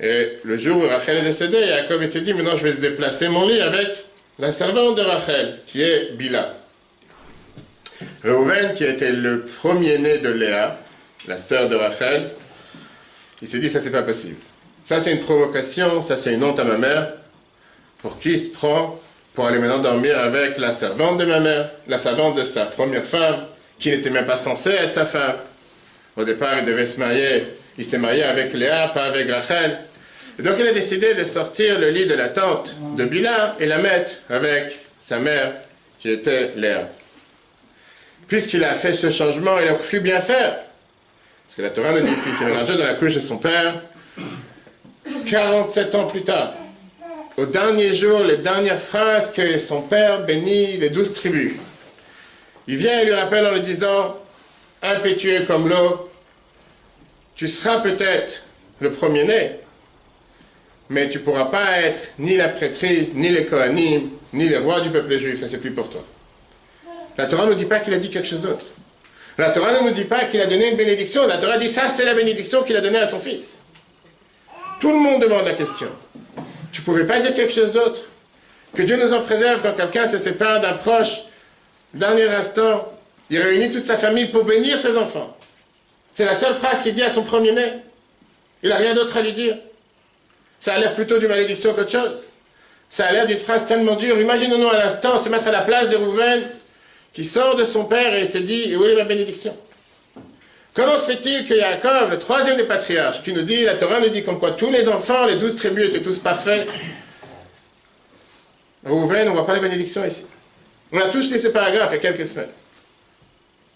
Et le jour où Rachel est décédée, Yaakov s'est dit maintenant je vais déplacer mon lit avec la servante de Rachel, qui est Bila. Reuven, qui était le premier-né de Léa, la sœur de Rachel, il s'est dit ça c'est pas possible. Ça c'est une provocation, ça c'est une honte à ma mère. Pour qui il se prend pour aller maintenant dormir avec la servante de ma mère, la servante de sa première femme, qui n'était même pas censée être sa femme. Au départ, il devait se marier, il s'est marié avec Léa, pas avec Rachel. Et donc il a décidé de sortir le lit de la tente de Bila et la mettre avec sa mère, qui était Léa. Puisqu'il a fait ce changement, il a pu bien faire. Parce que la Torah nous dit ici, c'est mélangé dans la couche de son père. 47 ans plus tard, au dernier jour, les dernières phrases que son père bénit les douze tribus. Il vient et lui rappelle en lui disant, impétueux comme l'eau, tu seras peut-être le premier-né, mais tu ne pourras pas être ni la prêtrise, ni les Kohanim, ni les rois du peuple juif, ça c'est plus pour toi. La Torah ne dit pas qu'il a dit quelque chose d'autre. La Torah ne nous dit pas qu'il a donné une bénédiction, la Torah dit ça c'est la bénédiction qu'il a donnée à son fils. Tout le monde demande la question. Tu ne pouvais pas dire quelque chose d'autre? Que Dieu nous en préserve quand quelqu'un se sépare d'un proche, dernier instant, il réunit toute sa famille pour bénir ses enfants. C'est la seule phrase qu'il dit à son premier-né. Il n'a rien d'autre à lui dire. Ça a l'air plutôt d'une malédiction qu'autre chose. Ça a l'air d'une phrase tellement dure. Imaginons-nous à l'instant se mettre à la place de Rouven, qui sort de son père et se dit, où est ma bénédiction? Comment se fait-il que Yaakov, le troisième des patriarches, qui nous dit, la Torah nous dit comme quoi tous les enfants, les douze tribus étaient tous parfaits, Rouven, on ne voit pas la bénédiction ici. On a tous lu ce paragraphe il y a quelques semaines.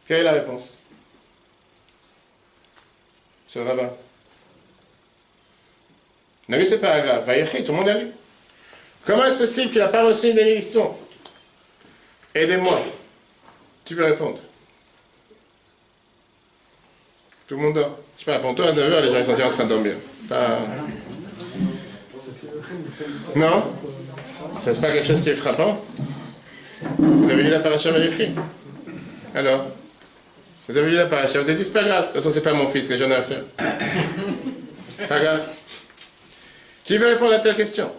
Quelle est la réponse? Sur le rabbin. On a lu ce paragraphe, Vaïchi, tout le monde l'a lu. Comment est-ce possible qu'il n'a pas reçu une bénédiction? Aidez-moi. Tu peux répondre? Tout le monde dort. Je sais pas, pour toi, à 9h, les gens sont déjà en train de dormir. Non? C'est pas quelque chose qui est frappant? Vous avez lu la paracha Alors? Vous avez lu la paracha, vous avez dit c'est pas grave. De toute façon, c'est pas mon fils que j'en ai à faire. Pas grave. Qui veut répondre à telle question?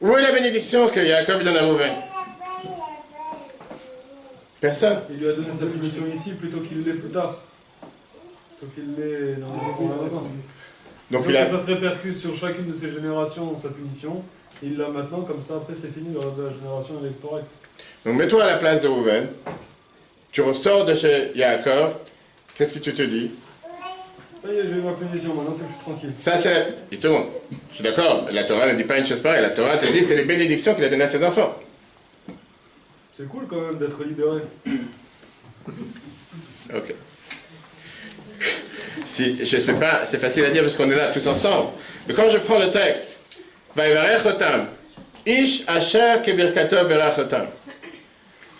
Où est la bénédiction que Jacob donne à Rouven Personne Il lui a donné sa bénédiction ici plutôt qu'il l'ait plus tard. Faut qu'il l'ait dans son avant. Donc Donc il a... ça se répercute sur chacune de ses générations, sa punition. Il l'a maintenant, comme ça, après c'est fini, le reste de la génération correcte. Donc mets-toi à la place de Rouven. Tu ressors de chez Yaakov. Qu'est-ce que tu te dis? Ça y est, j'ai eu ma punition, maintenant c'est que je suis tranquille. Ça, c'est. Il tourne. Je suis d'accord. La Torah ne dit pas une chose pareille. La Torah te dit c'est les bénédictions qu'il a données à ses enfants. C'est cool quand même d'être libéré. Ok. Si, je sais pas, c'est facile à dire parce qu'on est là tous ensemble. Mais quand je prends le texte, Ish asher kebirkato berach otam.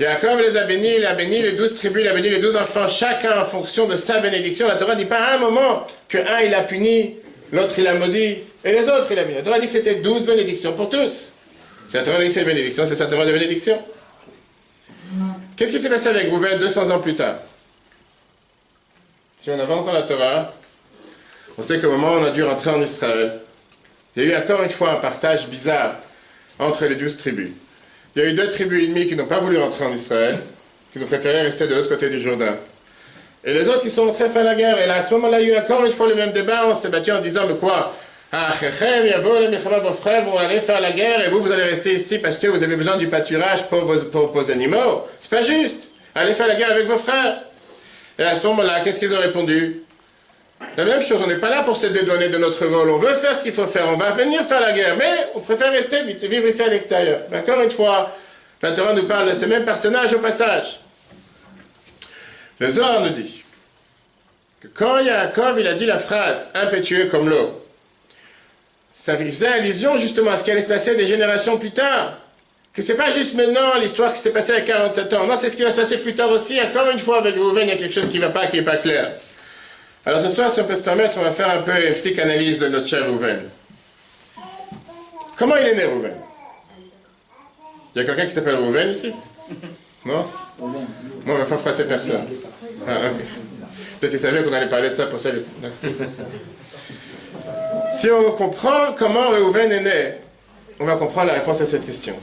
Yaakov les a bénis, il a béni les douze tribus, il a béni les douze enfants, chacun en fonction de sa bénédiction. La Torah ne dit pas à un moment que un il a puni, l'autre il a maudit, et les autres il a béni. La Torah dit que c'était douze bénédictions pour tous. La Torah dit que c'est bénédiction, c'est certainement des bénédictions. Qu'est-ce qui s'est passé avec Rouven 200 ans plus tard? Si on avance dans la Torah, on sait qu'au moment où on a dû rentrer en Israël, il y a eu encore une fois un partage bizarre entre les douze tribus. Il y a eu deux tribus ennemies qui n'ont pas voulu rentrer en Israël, qui ont préféré rester de l'autre côté du Jourdain. Et les autres qui sont rentrés faire la guerre. Et là, à ce moment-là, il y a eu encore une fois le même débat. On s'est battu en disant, mais quoi? Ah, vos frères vont aller faire la guerre et vous, vous allez rester ici parce que vous avez besoin du pâturage pour vos, animaux. C'est pas juste. Allez faire la guerre avec vos frères. Et à ce moment-là, qu'est-ce qu'ils ont répondu? La même chose, on n'est pas là pour se dédouaner de notre rôle. On veut faire ce qu'il faut faire. On va venir faire la guerre. Mais on préfère rester vivre ici à l'extérieur. Encore une fois, la Torah nous parle de ce même personnage au passage. Le Zohar nous dit que quand Yaakov il a dit la phrase impétueux comme l'eau, ça faisait allusion justement à ce qui allait se passer des générations plus tard. Que c'est pas juste maintenant l'histoire qui s'est passée à 47 ans. Non, c'est ce qui va se passer plus tard aussi. Encore une fois, avec Rouven, il y a quelque chose qui ne va pas, qui n'est pas clair. Alors ce soir, si on peut se permettre, on va faire un peu une psychanalyse de notre cher Rouven. Comment il est né, Rouven? Il y a quelqu'un qui s'appelle Rouven ici? Non? Moi, on ne va pas froisser personne. Ah, ok. Peut-être qu'ils savaient qu'on allait parler de ça pour ça. Si on comprend comment Reuven est né, on va comprendre la réponse à cette question.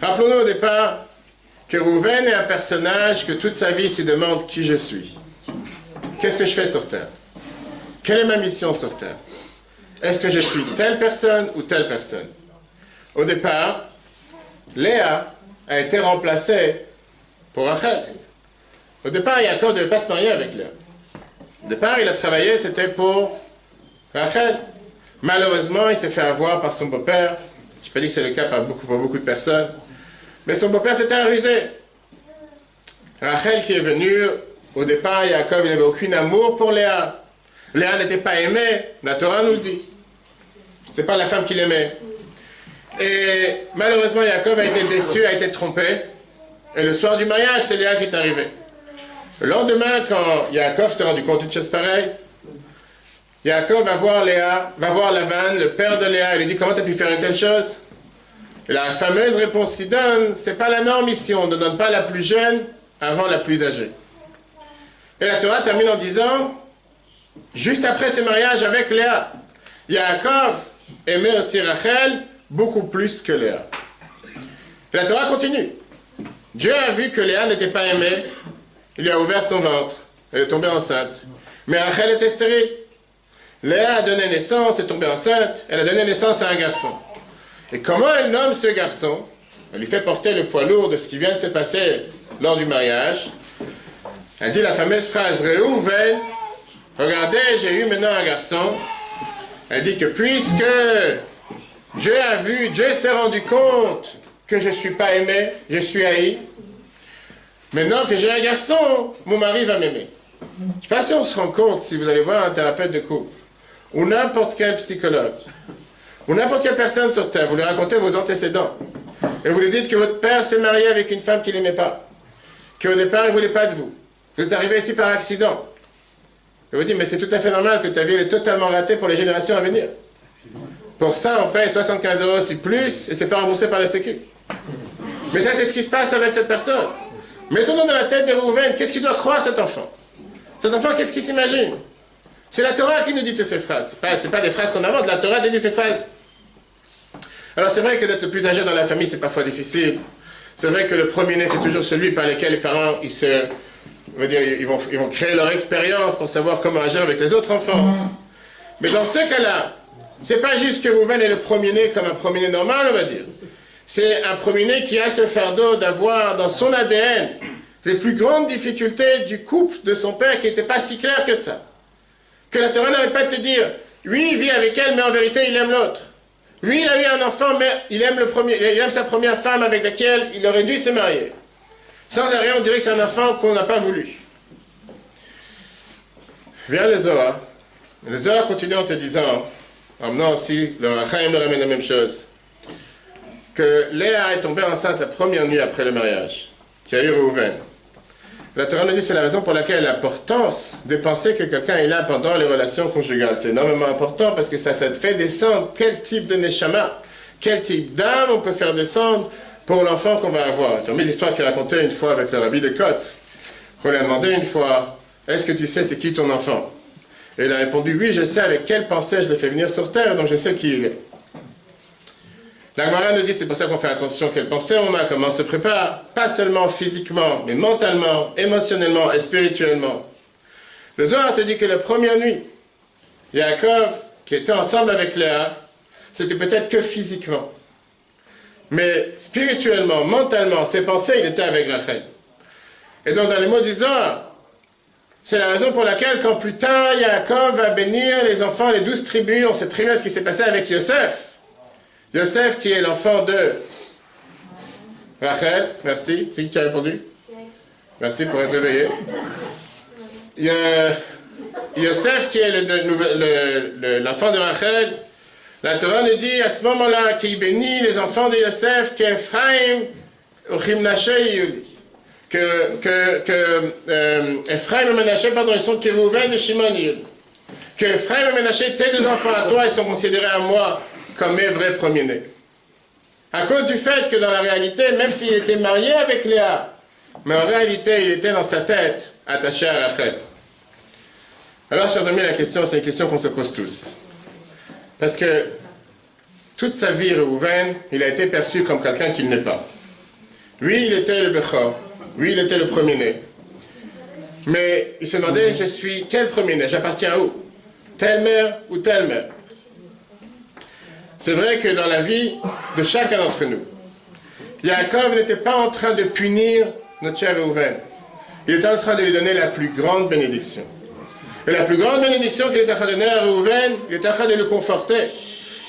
Rappelons-nous au départ que Reuven est un personnage que toute sa vie se demande qui je suis. Qu'est-ce que je fais sur Terre? Quelle est ma mission sur Terre? Est-ce que je suis telle personne ou telle personne? Au départ, Léa a été remplacée pour Rachel. Au départ, Yaakov ne devait pas se marier avec Léa. Au départ, il a travaillé, c'était pour Rachel. Malheureusement, il s'est fait avoir par son beau-père. Je pas dit que c'est le cas pour beaucoup, beaucoup de personnes. Mais son beau-père, c'était un. Rachel qui est venue, au départ, Yaakov, il n'avait aucun amour pour Léa. Léa n'était pas aimée, la Torah nous le dit. Ce n'était pas la femme qu'il aimait. Et malheureusement, Yaakov a été déçu, a été trompé. Et le soir du mariage, c'est Léa qui est arrivée. Le lendemain, quand Yaakov s'est rendu compte d'une chose pareille, Yaakov va voir Léa, va voir Lavan, le père de Léa, et lui dit Comment tu as pu faire une telle chose? La fameuse réponse qu'il donne c'est pas la norme ici, on ne donne pas la plus jeune avant la plus âgée. Et la Torah termine en disant Juste après ce mariage avec Léa, Yaakov aimait aussi Rachel beaucoup plus que Léa. La Torah continue. Dieu a vu que Léa n'était pas aimée, il lui a ouvert son ventre, elle est tombée enceinte. Mais Rachel était stérile. Léa a donné naissance, est tombée enceinte, elle a donné naissance à un garçon. Et comment elle nomme ce garçon? Elle lui fait porter le poids lourd de ce qui vient de se passer lors du mariage. Elle dit la fameuse phrase Réhouven, regardez, j'ai eu maintenant un garçon. Elle dit que puisque Dieu a vu, Dieu s'est rendu compte que je ne suis pas aimé, je suis haï. Maintenant que j'ai un garçon, mon mari va m'aimer. Je ne sais pas si on se rend compte, si vous allez voir un thérapeute de couple, ou n'importe quel psychologue, ou n'importe quelle personne sur Terre, vous lui racontez vos antécédents, et vous lui dites que votre père s'est marié avec une femme qu'il n'aimait pas, qu'au départ il ne voulait pas de vous, vous êtes arrivé ici par accident. Et vous dites, mais c'est tout à fait normal que ta vie est totalement ratée pour les générations à venir. Pour ça, on paye 75 euros si plus, et c'est pas remboursé par la Sécu. Mais ça, c'est ce qui se passe avec cette personne. Mettons-nous dans la tête de Rouven, qu'est-ce qu'il doit croire cet enfant? Cet enfant, qu'est-ce qu'il s'imagine? C'est la Torah qui nous dit toutes ces phrases. Ce n'est pas, des phrases qu'on invente, la Torah dit ces phrases. Alors c'est vrai que d'être plus âgé dans la famille, c'est parfois difficile. C'est vrai que le premier-né, c'est toujours celui par lequel les parents ils vont créer leur expérience pour savoir comment agir avec les autres enfants. Mais dans ce cas-là, c'est pas juste que Rouven est le premier-né comme un premier-né normal, on va dire. C'est un premier-né qui a ce fardeau d'avoir dans son ADN les plus grandes difficultés du couple de son père qui n'était pas si clair que ça. Que la Torah n'arrête pas de te dire, oui, il vit avec elle, mais en vérité, il aime l'autre. Lui, il a eu un enfant, mais il aime, le sa première femme avec laquelle il aurait dû se marier. Sans arrêt, on dirait que c'est un enfant qu'on n'a pas voulu. Vient le Zohar. Le Zohar continue en te disant, en menant aussi, le Rachaim leur ramène la même chose, que Léa est tombée enceinte la première nuit après le mariage, qui a eu Reuven. La Torah nous dit c'est la raison pour laquelle l'importance de penser que quelqu'un est là pendant les relations conjugales. C'est énormément important parce que ça, ça te fait descendre quel type de neshama, quel type d'âme on peut faire descendre pour l'enfant qu'on va avoir. J'ai mis l'histoire qu'il racontait une fois avec le rabbi de Côte. On lui a demandé une fois, est-ce que tu sais c'est qui ton enfant? Et il a répondu, oui, je sais avec quelle pensée je l'ai fait venir sur terre, donc je sais qui il est. La Gemara nous dit, c'est pour ça qu'on fait attention quelle pensée on a, comment on se prépare, pas seulement physiquement, mais mentalement, émotionnellement et spirituellement. Le Zohar te dit que la première nuit, Yaakov, qui était ensemble avec Léa, c'était peut-être que physiquement. Mais spirituellement, mentalement, ses pensées, il était avec Rachel. Et donc dans les mots du Zohar, c'est la raison pour laquelle quand plus tard Yaakov va bénir les enfants, les douze tribus, on sait très bien ce qui s'est passé avec Yosef. Yosef qui est l'enfant de Rachel, merci. C'est qui qui a répondu? Merci pour être réveillé. Yosef qui est l'enfant de Rachel. La Torah nous dit à ce moment-là qu'il bénit les enfants de Yosef, qu'Ephraim, que, que, que euh, Ephraim et Menaché, pardon, ils sont Kérouven et Shimon Que Ephraim et Menaché, tes deux enfants à toi, ils sont considérés à moi comme mes vrais premiers-nés. À cause du fait que dans la réalité, même s'il était marié avec Léa, mais en réalité, il était dans sa tête attaché à Rachel. Alors, chers amis, la question, c'est une question qu'on se pose tous. Parce que toute sa vie, Reuven, il a été perçu comme quelqu'un qu'il n'est pas. Oui, il était le Bechor. Oui, il était le premier-né. Mais il se demandait, je suis quel premier-né? J'appartiens où? Telle mère ou telle mère? C'est vrai que dans la vie de chacun d'entre nous, Yaakov n'était pas en train de punir notre cher Reuven. Il était en train de lui donner la plus grande bénédiction. Et la plus grande bénédiction qu'il était en train de donner à Reuven, il était en train de le conforter.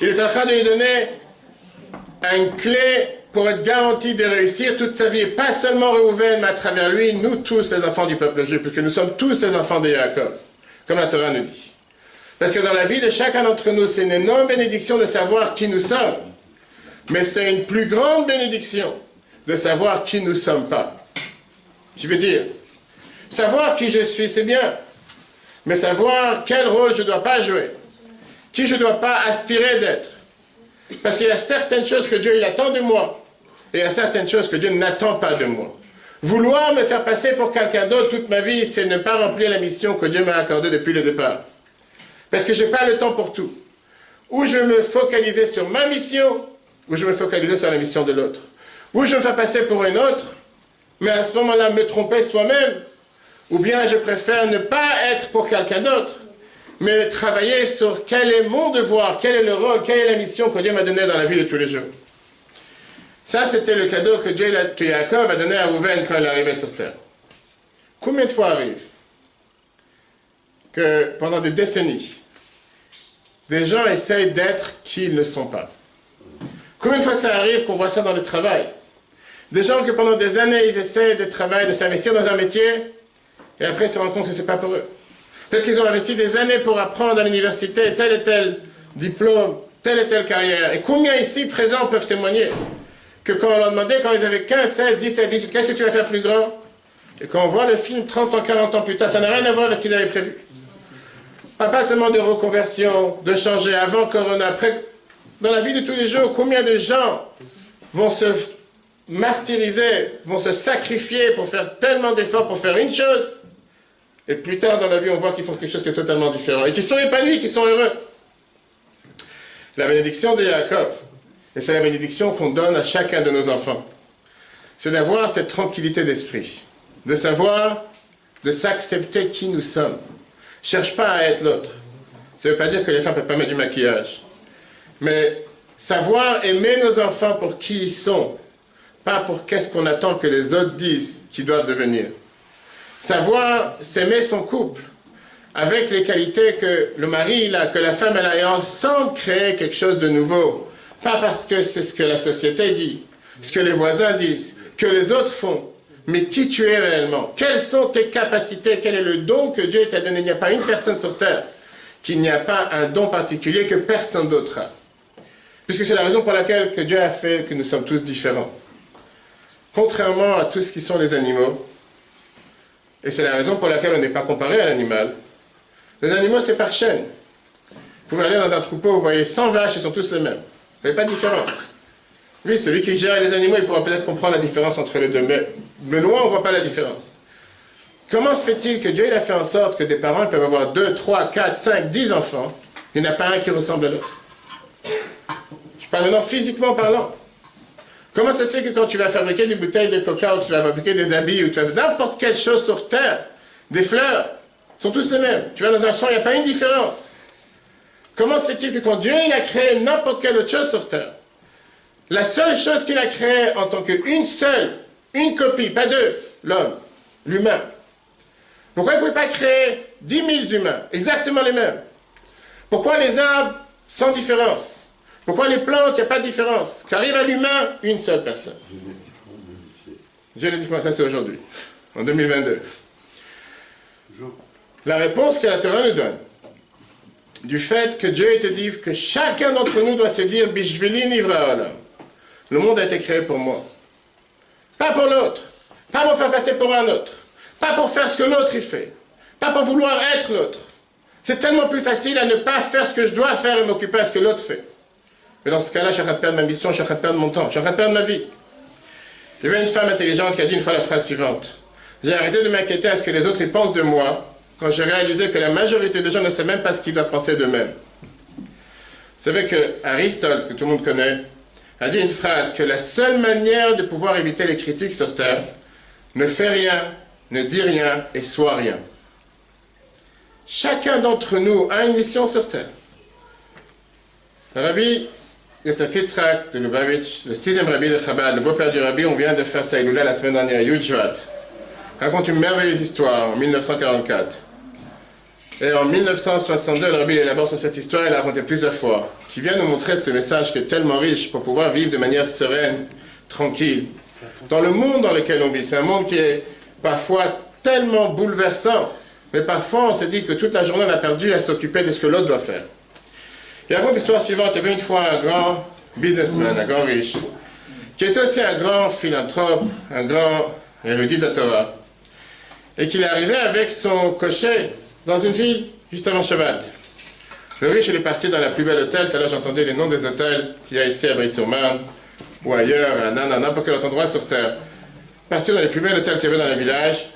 Il était en train de lui donner une clé pour être garanti de réussir toute sa vie. Et pas seulement Reuven, mais à travers lui, nous tous les enfants du peuple juif, puisque nous sommes tous les enfants de Yaakov, comme la Torah nous dit. Parce que dans la vie de chacun d'entre nous, c'est une énorme bénédiction de savoir qui nous sommes. Mais c'est une plus grande bénédiction de savoir qui nous sommes pas. Je veux dire, savoir qui je suis, c'est bien. Mais savoir quel rôle je ne dois pas jouer, qui je ne dois pas aspirer d'être. Parce qu'il y a certaines choses que Dieu attend de moi, et il y a certaines choses que Dieu n'attend pas de moi. Vouloir me faire passer pour quelqu'un d'autre toute ma vie, c'est ne pas remplir la mission que Dieu m'a accordée depuis le départ. Parce que je n'ai pas le temps pour tout. Ou je me focalisais sur ma mission, ou je me focalisais sur la mission de l'autre. Ou je me fais passer pour un autre, mais à ce moment-là me tromper soi-même. Ou bien je préfère ne pas être pour quelqu'un d'autre, mais travailler sur quel est mon devoir, quel est le rôle, quelle est la mission que Dieu m'a donnée dans la vie de tous les jours. Ça, c'était le cadeau que Dieu, que Jacob a donné à Rouven quand il est arrivé sur terre. Combien de fois arrive que pendant des décennies, des gens essayent d'être qui ils ne sont pas. Combien de fois ça arrive qu'on voit ça dans le travail Des gens que pendant des années, ils essayent de travailler, de s'investir dans un métier, et après ils se rendent compte que ce n'est pas pour eux. Peut-être qu'ils ont investi des années pour apprendre à l'université tel et tel diplôme, telle et telle carrière. Et combien ici présents peuvent témoigner que quand on leur demandait, quand ils avaient 15, 16, 17, 18, qu'est-ce que tu vas faire plus grand? Et quand on voit le film 30 ans, 40 ans plus tard, ça n'a rien à voir avec ce qu'ils avaient prévu pas seulement de reconversion, de changer avant Corona, après. Dans la vie de tous les jours, combien de gens vont se martyriser, vont se sacrifier pour faire tellement d'efforts pour faire une chose, et plus tard dans la vie, on voit qu'ils font quelque chose qui est totalement différent, et qui sont épanouis, qui sont heureux. La bénédiction de Jacob, et c'est la bénédiction qu'on donne à chacun de nos enfants, c'est d'avoir cette tranquillité d'esprit, de savoir de s'accepter qui nous sommes. Cherche pas à être l'autre. Ça ne veut pas dire que les femmes ne peuvent pas mettre du maquillage. Mais savoir aimer nos enfants pour qui ils sont, pas pour qu'est-ce qu'on attend que les autres disent qu'ils doivent devenir. Savoir s'aimer son couple avec les qualités que le mari a, que la femme a, et ensemble créer quelque chose de nouveau. Pas parce que c'est ce que la société dit, ce que les voisins disent, que les autres font, mais qui tu es réellement? Quelles sont tes capacités? Quel est le don que Dieu t'a donné? Il n'y a pas une personne sur terre qui n'y a pas un don particulier que personne d'autre a. Puisque c'est la raison pour laquelle que Dieu a fait que nous sommes tous différents. Contrairement à tous ce qui sont les animaux, et c'est la raison pour laquelle on n'est pas comparé à l'animal, les animaux c'est par chaîne. Vous pouvez aller dans un troupeau, vous voyez 100 vaches, ils sont tous les mêmes. Vous n'avez pas de différence. Oui, celui qui gère les animaux, il pourra peut-être comprendre la différence entre les deux, mais loin, on ne voit pas la différence. Comment se fait-il que Dieu il a fait en sorte que des parents peuvent avoir 2, 3, 4, 5, 10 enfants, il n'y en a pas un qui ressemble à l'autre? Je parle maintenant physiquement parlant. Comment ça se fait que quand tu vas fabriquer des bouteilles de coca, ou tu vas fabriquer des habits, ou tu vas faire n'importe quelle chose sur terre, des fleurs, sont tous les mêmes. Tu vas dans un champ, il n'y a pas une différence. Comment se fait-il que quand Dieu a créé n'importe quelle autre chose sur terre, la seule chose qu'il a créée en tant qu'une seule, une copie, pas deux, l'homme, l'humain. Pourquoi il ne pouvait pas créer dix mille humains, exactement les mêmes? Pourquoi les arbres sans différence? Pourquoi les plantes, il n'y a pas de différence? Qu'arrive à l'humain, une seule personne. Génétiquement modifié. Génétiquement, ça c'est aujourd'hui, en 2022. La réponse que la Torah nous donne, du fait que Dieu te dit que chacun d'entre nous doit se dire Bishvili Nivra Le monde a été créé pour moi. Pas pour l'autre. Pas pour faire passer pour un autre. Pas pour faire ce que l'autre y fait. Pas pour vouloir être l'autre. C'est tellement plus facile à ne pas faire ce que je dois faire et m'occuper de ce que l'autre fait. Mais dans ce cas-là, je suis perdre ma mission, je suis perdre mon temps, je suis de perdre ma vie. Y avait une femme intelligente qui a dit une fois la phrase suivante. J'ai arrêté de m'inquiéter à ce que les autres y pensent de moi quand j'ai réalisé que la majorité des gens ne savent même pas ce qu'ils doivent penser d'eux-mêmes. C'est vrai que Aristote, que tout le monde connaît, a dit une phrase que la seule manière de pouvoir éviter les critiques sur Terre, ne fais rien, ne dis rien et sois rien. Chacun d'entre nous a une mission sur Terre. Le rabbi Yosef Yitzhak de Lubavitch, le sixième rabbi de Chabad, le beau-père du rabbi, on vient de faire sa la semaine dernière, Yudjvat, raconte une merveilleuse histoire en 1944. Et en 1962, le rabbi élabore sur cette histoire, il l'a raconté plusieurs fois, qui vient nous montrer ce message qui est tellement riche pour pouvoir vivre de manière sereine, tranquille. Dans le monde dans lequel on vit, c'est un monde qui est parfois tellement bouleversant, mais parfois on se dit que toute la journée on a perdu à s'occuper de ce que l'autre doit faire. Il raconte l'histoire suivante. Il y avait une fois un grand businessman, un grand riche, qui était aussi un grand philanthrope, un grand érudit de la Torah, et qu'il arrivé avec son cocher dans une ville juste avant Shabbat. Le riche, il est parti dans la plus belle hôtel. Tout à l'heure, j'entendais les noms des hôtels qu'il y a ici à Brie-sur-Marne, ou ailleurs, à n'importe quel autre endroit sur Terre. Parti dans les plus belles hôtels qu'il y avait dans le village.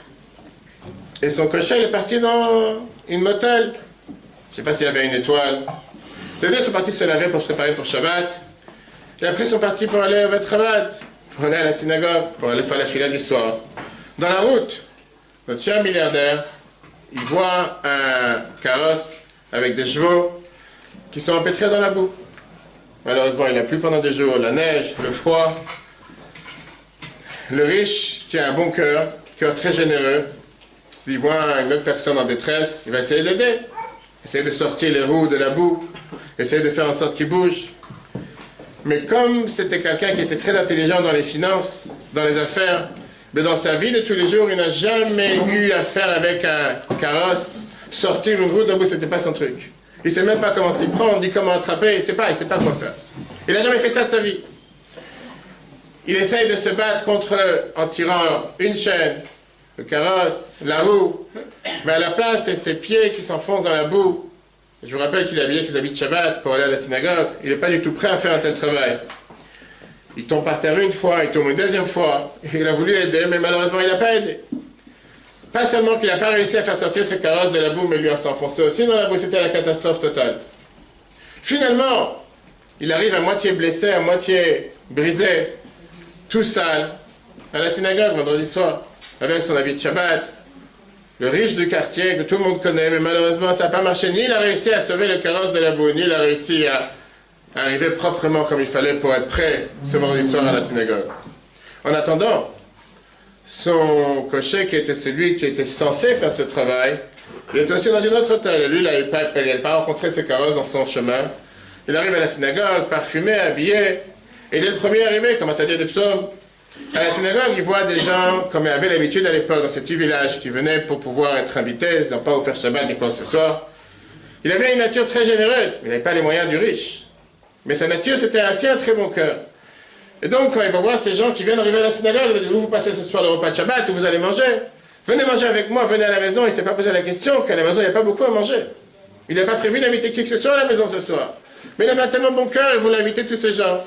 Et son cocher, il est parti dans une motel. Je ne sais pas s'il y avait une étoile. Les deux sont partis se laver pour se préparer pour Shabbat. Et après, ils sont partis pour aller au Bet pour aller à la synagogue, pour aller faire la fila du soir. Dans la route, notre cher milliardaire, il voit un carrosse avec des chevaux qui sont empêtrés dans la boue. Malheureusement, il n'a plus pendant des jours la neige, le froid. Le riche, qui a un bon cœur, cœur très généreux, s'il voit une autre personne en détresse, il va essayer d'aider. Essayer de sortir les roues de la boue, essayer de faire en sorte qu'il bouge. Mais comme c'était quelqu'un qui était très intelligent dans les finances, dans les affaires, mais dans sa vie de tous les jours, il n'a jamais eu affaire avec un carrosse, sortir une route, ce c'était pas son truc. Il sait même pas comment s'y prendre, dit comment attraper, il sait pas, il sait pas quoi faire. Il n'a jamais fait ça de sa vie. Il essaye de se battre contre eux en tirant une chaîne, le carrosse, la roue, mais à la place, c'est ses pieds qui s'enfoncent dans la boue. Je vous rappelle qu'il est habillé habits de Shabbat pour aller à la synagogue. Il n'est pas du tout prêt à faire un tel travail. Il tombe par terre une fois, il tombe une deuxième fois. Il a voulu aider, mais malheureusement, il n'a pas aidé. Pas seulement qu'il n'a pas réussi à faire sortir ce carrosse de la boue, mais lui a s'enfoncé aussi dans la boue. C'était la catastrophe totale. Finalement, il arrive à moitié blessé, à moitié brisé, tout sale, à la synagogue vendredi soir, avec son habit de Shabbat, le riche du quartier que tout le monde connaît, mais malheureusement ça n'a pas marché. Ni il a réussi à sauver le carrosse de la boue, ni il a réussi à arriver proprement comme il fallait pour être prêt ce vendredi soir à la synagogue. En attendant, son cocher, qui était celui qui était censé faire ce travail, il était aussi dans une autre hôtel. Lui, il n'avait pas, pas rencontré ses carrosses dans son chemin. Il arrive à la synagogue, parfumé, habillé, et il est le premier arrivé, il commence à dire des psaumes. À la synagogue, il voit des gens, comme il avait l'habitude à l'époque, dans ce petit village, qui venaient pour pouvoir être invités, ils n'ont pas offert Shabbat ni quoi que ce soit. Il avait une nature très généreuse, mais il n'avait pas les moyens du riche. Mais sa nature, c'était assez un très bon cœur. Et donc, quand il va voir ces gens qui viennent arriver à la synagogue, il va dire, vous, vous passez ce soir le repas de Shabbat, vous allez manger. Venez manger avec moi, venez à la maison. Il ne s'est pas posé la question qu'à la maison, il n'y a pas beaucoup à manger. Il n'a pas prévu d'inviter qui que ce soit à la maison ce soir. Mais il avait un tellement bon cœur, il voulait inviter tous ces gens.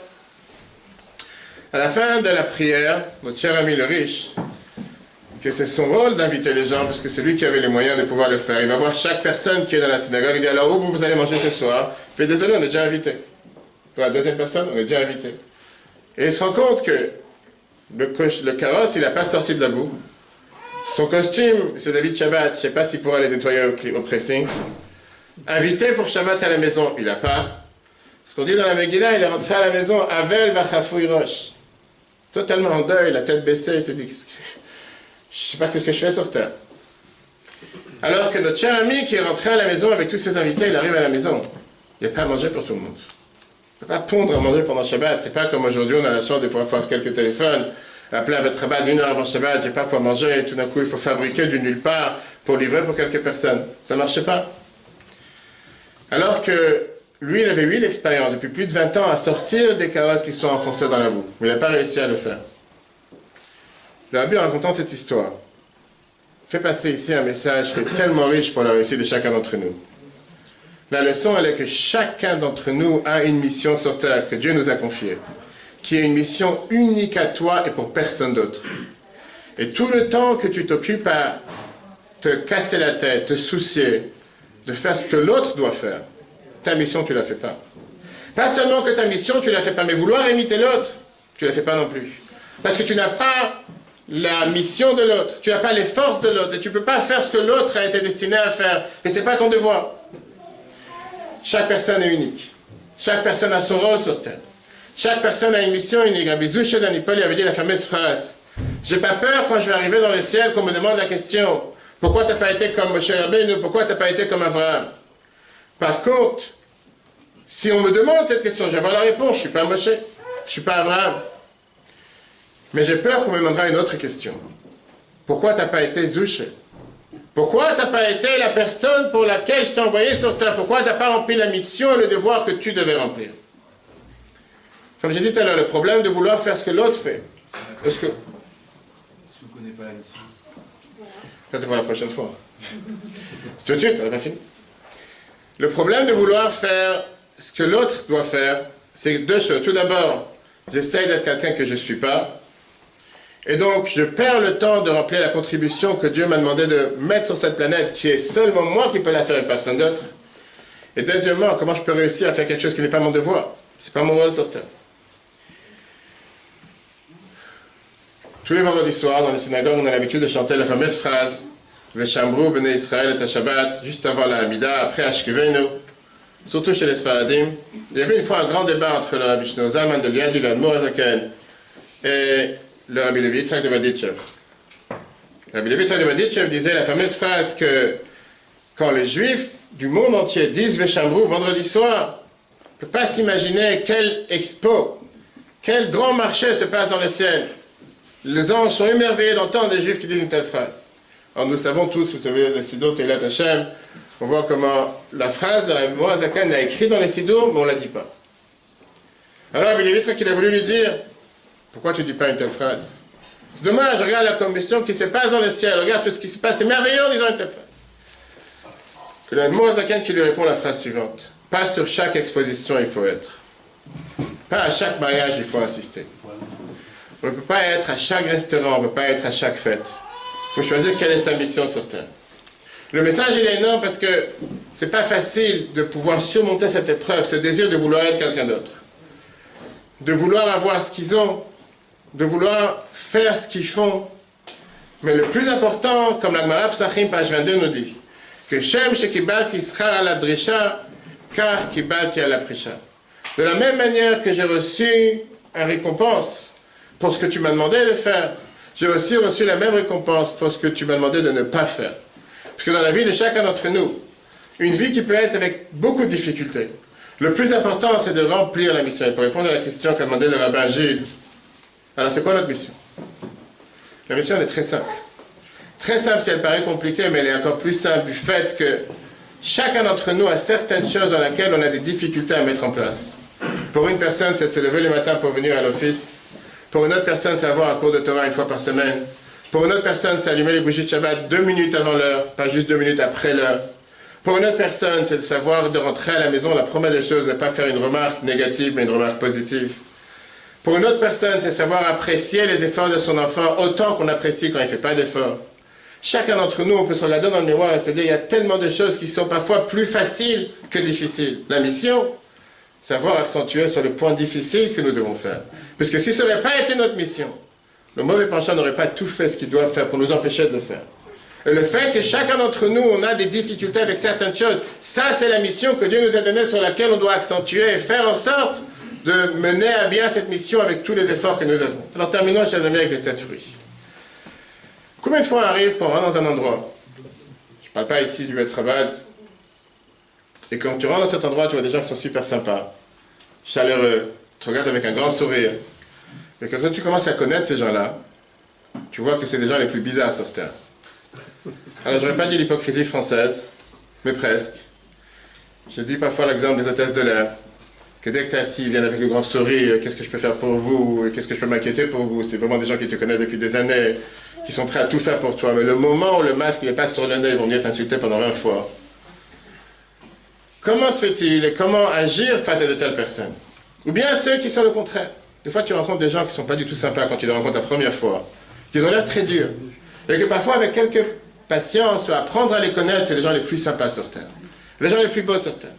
À la fin de la prière, votre cher ami le riche, que c'est son rôle d'inviter les gens, parce que c'est lui qui avait les moyens de pouvoir le faire. Il va voir chaque personne qui est dans la synagogue, il dit alors où vous allez manger ce soir? Fait désolé, on est déjà invité. La deuxième personne, on est déjà invité. Et il se rend compte que le, carrosse, il n'a pas sorti de la boue. Son costume, c'est David Shabbat, je ne sais pas s'il pourra les nettoyer au, pressing. Invité pour Shabbat à la maison, il n'a pas. Ce qu'on dit dans la Megillah, il est rentré à la maison, Avel Vachafoui Roche. Totalement en deuil, la tête baissée, il s'est dit, je ne sais pas ce que je fais sur terre. Alors que notre cher ami qui est rentré à la maison avec tous ses invités, il arrive à la maison. Il n'y a pas à manger pour tout le monde. Ne peut pas pondre à manger pendant Shabbat. C'est pas comme aujourd'hui, on a la chance de pouvoir faire quelques téléphones, appeler à votre rabat une heure avant Shabbat, j'ai pas quoi manger, et tout d'un coup, il faut fabriquer du nulle part pour livrer pour quelques personnes. Ça ne marchait pas. Alors que lui, il avait eu l'expérience depuis plus de 20 ans à sortir des carrosses qui sont enfoncées dans la boue. Mais il n'a pas réussi à le faire. Le rabbi, en racontant cette histoire, fait passer ici un message qui est tellement riche pour la réussite de chacun d'entre nous. La leçon, elle est que chacun d'entre nous a une mission sur terre que Dieu nous a confiée, qui est une mission unique à toi et pour personne d'autre. Et tout le temps que tu t'occupes à te casser la tête, te soucier de faire ce que l'autre doit faire, ta mission, tu ne la fais pas. Pas seulement que ta mission, tu ne la fais pas, mais vouloir imiter l'autre, tu ne la fais pas non plus. Parce que tu n'as pas la mission de l'autre, tu n'as pas les forces de l'autre, et tu ne peux pas faire ce que l'autre a été destiné à faire. Et ce n'est pas ton devoir. Chaque personne est unique. Chaque personne a son rôle sur Terre. Chaque personne a une mission unique. Rabbi Zouché d'Anipol avait dit la fameuse phrase J'ai pas peur quand je vais arriver dans le ciel qu'on me demande la question Pourquoi tu n'as pas été comme Moshe Rabbeinu? Pourquoi tu n'as pas été comme Abraham? Par contre, si on me demande cette question, je vais la réponse Je suis pas Moshe, je suis pas Abraham. Mais j'ai peur qu'on me demandera une autre question Pourquoi tu n'as pas été Zouché pourquoi tu n'as pas été la personne pour laquelle je t'ai envoyé sur terre? Pourquoi tu n'as pas rempli la mission et le devoir que tu devais remplir? Comme j'ai dit tout à l'heure, le problème de vouloir faire ce que l'autre fait. Est-ce que... Si vous ne connaissez pas la mission. Ça, c'est pour la prochaine fois. Tout de suite, on n'a pas fini. Le problème de vouloir faire ce que l'autre doit faire, c'est deux choses. Tout d'abord, j'essaye d'être quelqu'un que je ne suis pas. Et donc, je perds le temps de remplir la contribution que Dieu m'a demandé de mettre sur cette planète, qui est seulement moi qui peux la faire et personne d'autre. Et deuxièmement, comment je peux réussir à faire quelque chose qui n'est pas mon devoir? C'est pas mon rôle sur terre. Tous les vendredis soirs, dans les synagogues, on a l'habitude de chanter la fameuse phrase Veshambrou bene Israël et Shabbat, juste avant la Hamida, après Ashkivenu, surtout chez les Sfaradim. Il y avait une fois un grand débat entre le Rabbi de Liad, du Morazaken, et le Rabbi Levi Yitzhak de Baditchev. Rabbi de Baditchev disait la fameuse phrase que quand les Juifs du monde entier disent Veshambrou vendredi soir, on ne peut pas s'imaginer quel expo, quel grand marché se passe dans le ciel. Les anges sont émerveillés d'entendre des Juifs qui disent une telle phrase. Alors nous savons tous, vous savez, le Sidour Telat Hashem, on voit comment la phrase de Rabbi Moazakan a écrit dans les Sidour, mais on ne la dit pas. Alors Rabbi Levi Yitzhak, il a voulu lui dire pourquoi tu ne dis pas une telle phrase C'est dommage, regarde la commission qui se passe dans le ciel, regarde tout ce qui se passe, c'est merveilleux en disant une telle phrase. Que le Moazakan qui lui répond la phrase suivante Pas sur chaque exposition il faut être. Pas à chaque mariage il faut insister. On ne peut pas être à chaque restaurant, on ne peut pas être à chaque fête. Il faut choisir quelle est sa mission sur Terre. Le message il est énorme parce que c'est pas facile de pouvoir surmonter cette épreuve, ce désir de vouloir être quelqu'un d'autre. De vouloir avoir ce qu'ils ont, de vouloir faire ce qu'ils font, Mais le plus important, comme la Gemara Psachim, page 22, nous dit, que Shem Shekibalti Schar ala Drisha, car Kibalti ala Prisha. De la même manière que j'ai reçu une récompense pour ce que tu m'as demandé de faire, j'ai aussi reçu la même récompense pour ce que tu m'as demandé de ne pas faire. Parce que dans la vie de chacun d'entre nous, une vie qui peut être avec beaucoup de difficultés, le plus important, c'est de remplir la mission. Et pour répondre à la question qu'a demandé le rabbin Gilles, alors c'est quoi notre mission? La mission, elle est très simple. Très simple si elle paraît compliquée, mais elle est encore plus simple du fait que chacun d'entre nous a certaines choses dans lesquelles on a des difficultés à mettre en place. Pour une personne, c'est se lever le matin pour venir à l'office. Pour une autre personne, c'est avoir un cours de Torah une fois par semaine. Pour une autre personne, c'est allumer les bougies de Shabbat deux minutes avant l'heure, pas juste deux minutes après l'heure. Pour une autre personne, c'est de savoir de rentrer à la maison, la première des choses, ne pas faire une remarque négative, mais une remarque positive. Pour une autre personne, c'est savoir apprécier les efforts de son enfant autant qu'on apprécie quand il ne fait pas d'efforts. Chacun d'entre nous, on peut se regarder dans le miroir et se dire, il y a tellement de choses qui sont parfois plus faciles que difficiles. La mission, savoir accentuer sur le point difficile que nous devons faire. Puisque si ce n'aurait pas été notre mission, le mauvais penchant n'aurait pas tout fait ce qu'il doit faire pour nous empêcher de le faire. Et le fait que chacun d'entre nous, on a des difficultés avec certaines choses, ça c'est la mission que Dieu nous a donnée sur laquelle on doit accentuer et faire en sorte de mener à bien cette mission avec tous les efforts que nous avons. Alors terminons, chers amis, avec les sept fruits. Combien de fois on arrive pour rentrer dans un endroit? Je ne parle pas ici du maître abad. Et quand tu rentres dans cet endroit, tu vois des gens qui sont super sympas, chaleureux, tu regardes avec un grand sourire. Mais quand tu commences à connaître ces gens-là, tu vois que c'est des gens les plus bizarres sur Terre. Alors, j'aurais pas dit l'hypocrisie française, mais presque. Je dis parfois l'exemple des hôtesses de l'air, que dès que tu es assis, ils viennent avec le grand sourire, qu'est-ce que je peux faire pour vous, qu'est-ce que je peux m'inquiéter pour vous? C'est vraiment des gens qui te connaissent depuis des années, qui sont prêts à tout faire pour toi. Mais le moment où le masque n'est pas sur le nez, ils vont venir t'insulter pendant 20 fois. Comment se fait-il et comment agir face à de telles personnes? Ou bien ceux qui sont le contraire? Des fois, tu rencontres des gens qui ne sont pas du tout sympas quand tu les rencontres la première fois, qui ont l'air très durs. Et que parfois, avec quelques patience ou apprendre à les connaître, c'est les gens les plus sympas sur Terre. Les gens les plus beaux sur Terre.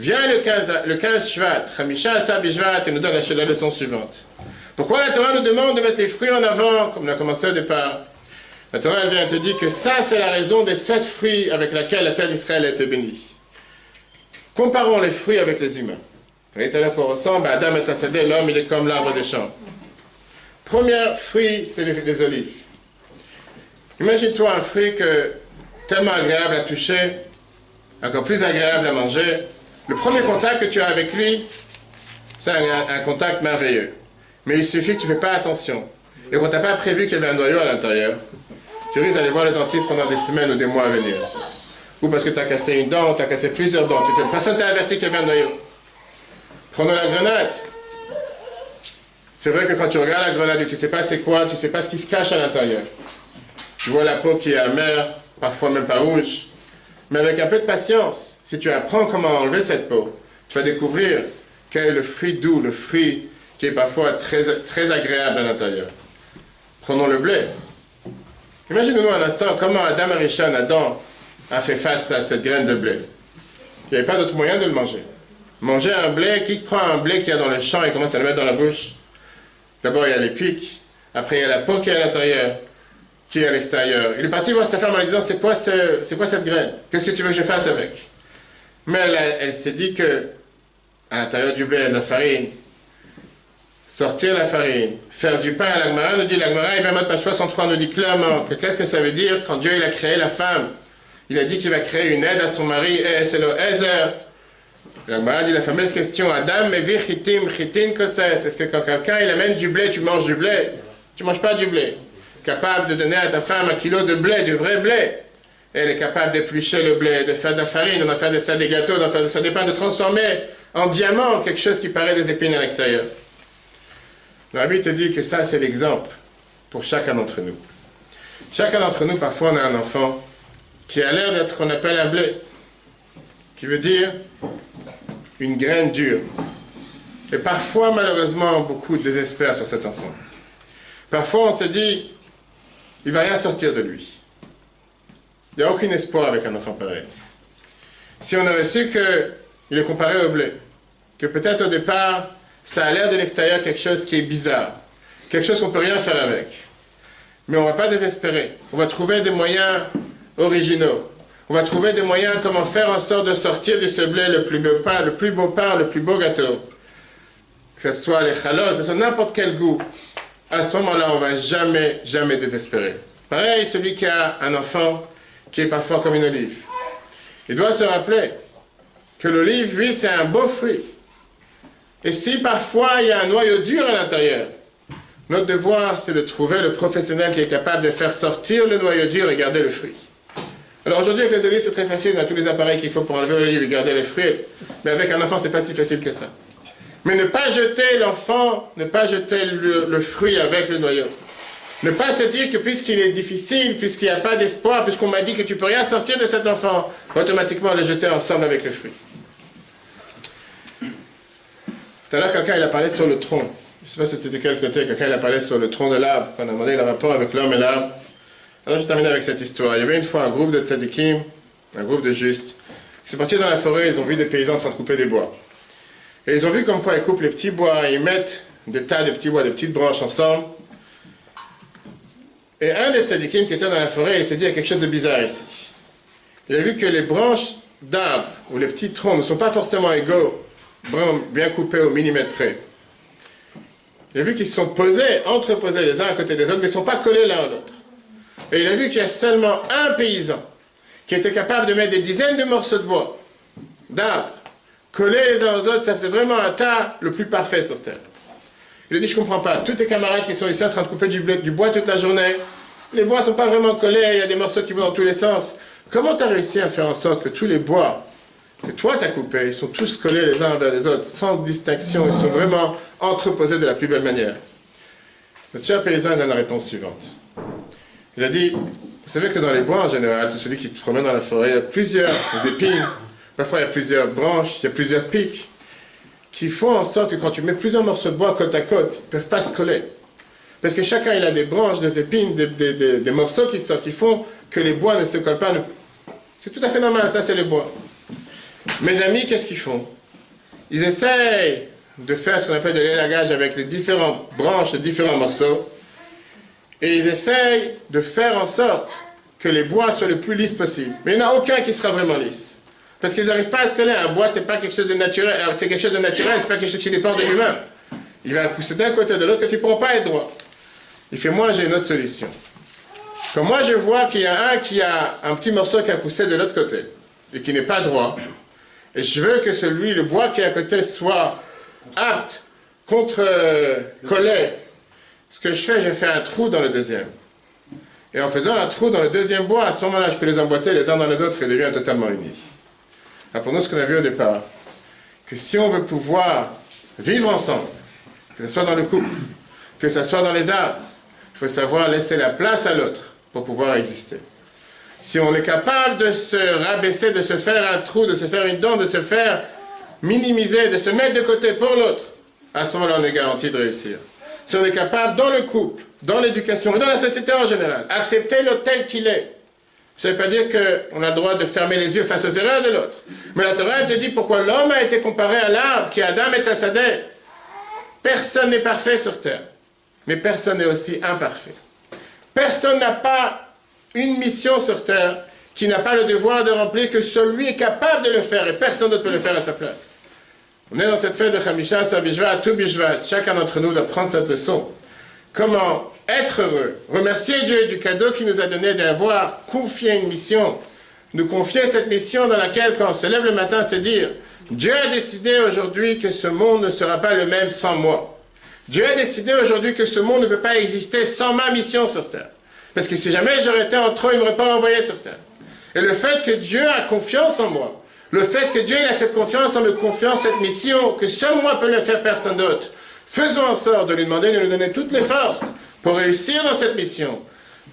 Viens le 15, le 15 Shvat, Hamisha Shvat, et nous donne la, leçon suivante. Pourquoi la Torah nous demande de mettre les fruits en avant, comme on a commencé au départ? La Torah, vient te dire que ça, c'est la raison des sept fruits avec lesquels la terre d'Israël a été bénie. Comparons les fruits avec les humains. Vous voyez tout à l'heure qu'on ressemble à Adam et Sassadé, l'homme, il est comme l'arbre des champs. Premier fruit, c'est les olives. Imagine-toi un fruit tellement agréable à toucher, encore plus agréable à manger. Le premier contact que tu as avec lui, c'est un, contact merveilleux. Mais il suffit que tu ne fais pas attention. Et qu'on t'a pas prévu qu'il y avait un noyau à l'intérieur, tu risques d'aller voir le dentiste pendant des semaines ou des mois à venir. Ou parce que tu as cassé une dent, tu as cassé plusieurs dents. Personne t'a averti qu'il y avait un noyau. Prenons la grenade. C'est vrai que quand tu regardes la grenade et tu ne sais pas c'est quoi, tu ne sais pas ce qui se cache à l'intérieur. Tu vois la peau qui est amère, parfois même pas rouge. Mais avec un peu de patience, si tu apprends comment enlever cette peau, tu vas découvrir quel est le fruit doux, le fruit qui est parfois très, agréable à l'intérieur. Prenons le blé. Imaginez-nous un instant comment Adam Arishon, Adam, a fait face à cette graine de blé. Il n'y avait pas d'autre moyen de le manger. Manger un blé, qui prend un blé qu'il y a dans le champ et commence à le mettre dans la bouche? D'abord, il y a les pics, après, il y a la peau qui est à l'intérieur, qui est à l'extérieur. Il est parti voir sa femme en lui disant C'est quoi, c'est quoi cette graine? Qu'est-ce que tu veux que je fasse avec? Mais elle, s'est dit que à l'intérieur du blé, il y a de la farine. Sortir la farine, faire du pain à l'Agmara, nous dit l'Agmara, et même page 63 nous dit clairement que qu'est-ce que ça veut dire quand Dieu il a créé la femme? Il a dit qu'il va créer une aide à son mari, et c'est le Ezer. L'Agmara dit la fameuse question Adam, mais vi chitim, chitin, Est-ce que quand quelqu'un il amène du blé, tu manges du blé? Tu manges pas du blé capable de donner à ta femme un kilo de blé, du vrai blé. Elle est capable d'éplucher le blé, de faire de la farine, d'en faire de ça des gâteaux, d'en faire de ça des pains, de transformer en diamant quelque chose qui paraît des épines à l'extérieur. Le rabbi te dit que ça, c'est l'exemple pour chacun d'entre nous. Chacun d'entre nous, parfois, on a un enfant qui a l'air d'être ce qu'on appelle un blé, qui veut dire une graine dure. Et parfois, malheureusement, beaucoup désespèrent sur cet enfant. Parfois, on se dit, il va rien sortir de lui. Il n'y a aucun espoir avec un enfant pareil. Si on avait su qu'il est comparé au blé, que peut-être au départ, ça a l'air de l'extérieur quelque chose qui est bizarre, quelque chose qu'on ne peut rien faire avec. Mais on ne va pas désespérer. On va trouver des moyens originaux. On va trouver des moyens comment faire en sorte de sortir de ce blé le plus beau pain, le plus beau pain, le plus beau gâteau. Que ce soit les chalos, que ce soit n'importe quel goût. À ce moment-là, on ne va jamais, jamais désespérer. Pareil, celui qui a un enfant qui est parfois comme une olive. Il doit se rappeler que l'olive, lui, c'est un beau fruit. Et si parfois il y a un noyau dur à l'intérieur, notre devoir, c'est de trouver le professionnel qui est capable de faire sortir le noyau dur et garder le fruit. Alors aujourd'hui, avec les olives, c'est très facile, on a tous les appareils qu'il faut pour enlever l'olive et garder les fruits. Mais avec un enfant, c'est pas si facile que ça. Mais ne pas jeter l'enfant, ne pas jeter le, le fruit avec le noyau. Ne pas se dire que puisqu'il est difficile, puisqu'il n'y a pas d'espoir, puisqu'on m'a dit que tu peux rien sortir de cet enfant, automatiquement le jeter ensemble avec le fruit. Tout à l'heure, quelqu'un il a parlé sur le tronc. Je ne sais pas si c'était de quel côté, quelqu'un il a parlé sur le tronc de l'arbre, on a demandé le rapport avec l'homme et l'arbre. Alors je termine avec cette histoire. Il y avait une fois un groupe de tzadikim, un groupe de justes, qui sont partis dans la forêt, ils ont vu des paysans en train de couper des bois. Et ils ont vu comme quoi ils coupent les petits bois, ils mettent des tas de petits bois, des petites branches ensemble. Et un des tzadikim qui était dans la forêt, il s'est dit il y a quelque chose de bizarre ici. Il a vu que les branches d'arbres ou les petits troncs ne sont pas forcément égaux, bien coupés au millimètre près. Il a vu qu'ils sont posés, entreposés les uns à côté des autres, mais ils ne sont pas collés l'un à l'autre. Et il a vu qu'il y a seulement un paysan qui était capable de mettre des dizaines de morceaux de bois, d'arbres, collés les uns aux autres, ça faisait vraiment un tas le plus parfait sur Terre. Il a dit, je comprends pas, tous tes camarades qui sont ici en train de couper du, bois toute la journée, les bois sont pas vraiment collés, il y a des morceaux qui vont dans tous les sens. Comment tu as réussi à faire en sorte que tous les bois que toi tu as coupés, ils sont tous collés les uns vers les autres, sans distinction, ils sont vraiment entreposés de la plus belle manière? Le cher paysan donne la réponse suivante. Il a dit, vous savez que dans les bois en général, tout celui qui se promène dans la forêt, il y a plusieurs épines, parfois il y a plusieurs branches, il y a plusieurs pics, qui font en sorte que quand tu mets plusieurs morceaux de bois côte à côte, ils ne peuvent pas se coller. Parce que chacun il a des branches, des épines, des, morceaux qui sortent, qui font que les bois ne se collent pas. C'est tout à fait normal, ça c'est le bois. Mes amis, qu'est-ce qu'ils font? Ils essayent de faire ce qu'on appelle de l'élagage avec les différentes branches, les différents morceaux, et ils essayent de faire en sorte que les bois soient le plus lisses possible. Mais il n'y en a aucun qui sera vraiment lisse. Parce qu'ils n'arrivent pas à se coller. Un bois, c'est pas quelque chose de naturel. Alors, C'est quelque chose de naturel, c'est pas quelque chose qui dépend de l'humain. Il va pousser d'un côté de l'autre que tu ne pourras pas être droit. Il fait, moi, j'ai une autre solution. Quand moi, je vois qu'il y a un qui a un petit morceau qui a poussé de l'autre côté et qui n'est pas droit, et je veux que celui, le bois qui est à côté, soit apte contre euh. Ce que je fais, je fais un trou dans le deuxième. Et en faisant un trou dans le deuxième bois, à ce moment-là, je peux les emboîter les uns dans les autres et deviennent totalement unis. Rappelons-nous ce qu'on a vu au départ. Que si on veut pouvoir vivre ensemble, que ce soit dans le couple, que ce soit dans les arbres, il faut savoir laisser la place à l'autre pour pouvoir exister. Si on est capable de se rabaisser, de se faire un trou, de se faire une dent, de se faire minimiser, de se mettre de côté pour l'autre, à ce moment-là, on est garanti de réussir. Si on est capable, dans le couple, dans l'éducation et dans la société en général, accepter l'autre tel qu'il est, ça ne veut pas dire qu'on a le droit de fermer les yeux face aux erreurs de l'autre. Mais la Torah te dit pourquoi l'homme a été comparé à l'arbre qui est Adam et Tzadeh. Personne n'est parfait sur terre, mais personne n'est aussi imparfait. Personne n'a pas une mission sur terre qui n'a pas le devoir de remplir que celui est capable de le faire et personne d'autre peut le faire à sa place. On est dans cette fête de Hamisha, Sabishvat, tout Bishvat. Chacun d'entre nous doit prendre cette leçon. Comment être heureux, remercier Dieu du cadeau qu'il nous a donné d'avoir confié une mission, nous confier cette mission dans laquelle, quand on se lève le matin, se dire Dieu a décidé aujourd'hui que ce monde ne sera pas le même sans moi. Dieu a décidé aujourd'hui que ce monde ne peut pas exister sans ma mission sur terre. Parce que si jamais j'aurais été en trop, il ne m'aurait pas envoyé sur terre. Et le fait que Dieu a confiance en moi, le fait que Dieu a cette confiance en me confiant cette mission, que seul moi peut le faire, personne d'autre, faisons en sorte de lui demander de nous donner toutes les forces pour réussir dans cette mission.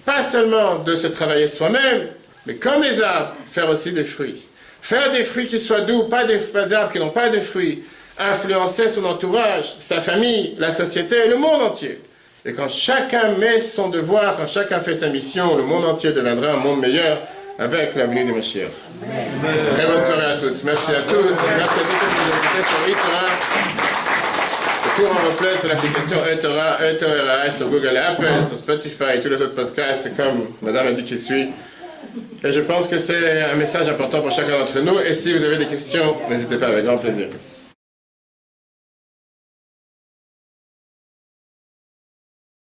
Pas seulement de se travailler soi-même, mais comme les arbres, faire aussi des fruits. Faire des fruits qui soient doux, pas des pas des arbres qui n'ont pas de fruits. Influencer son entourage, sa famille, la société et le monde entier. Et quand chacun met son devoir, quand chacun fait sa mission, le monde entier deviendra un monde meilleur avec la venue du Mashiach. Très bonne soirée à tous. Merci à tous. Merci à tous qui nous sur. Cours en replay sur l'application eTora, eTorah, sur Google Apple, sur Spotify et tous les autres podcasts, comme Madame a dit qui suit. Et je pense que c'est un message important pour chacun d'entre nous. Et si vous avez des questions, n'hésitez pas, avec grand plaisir.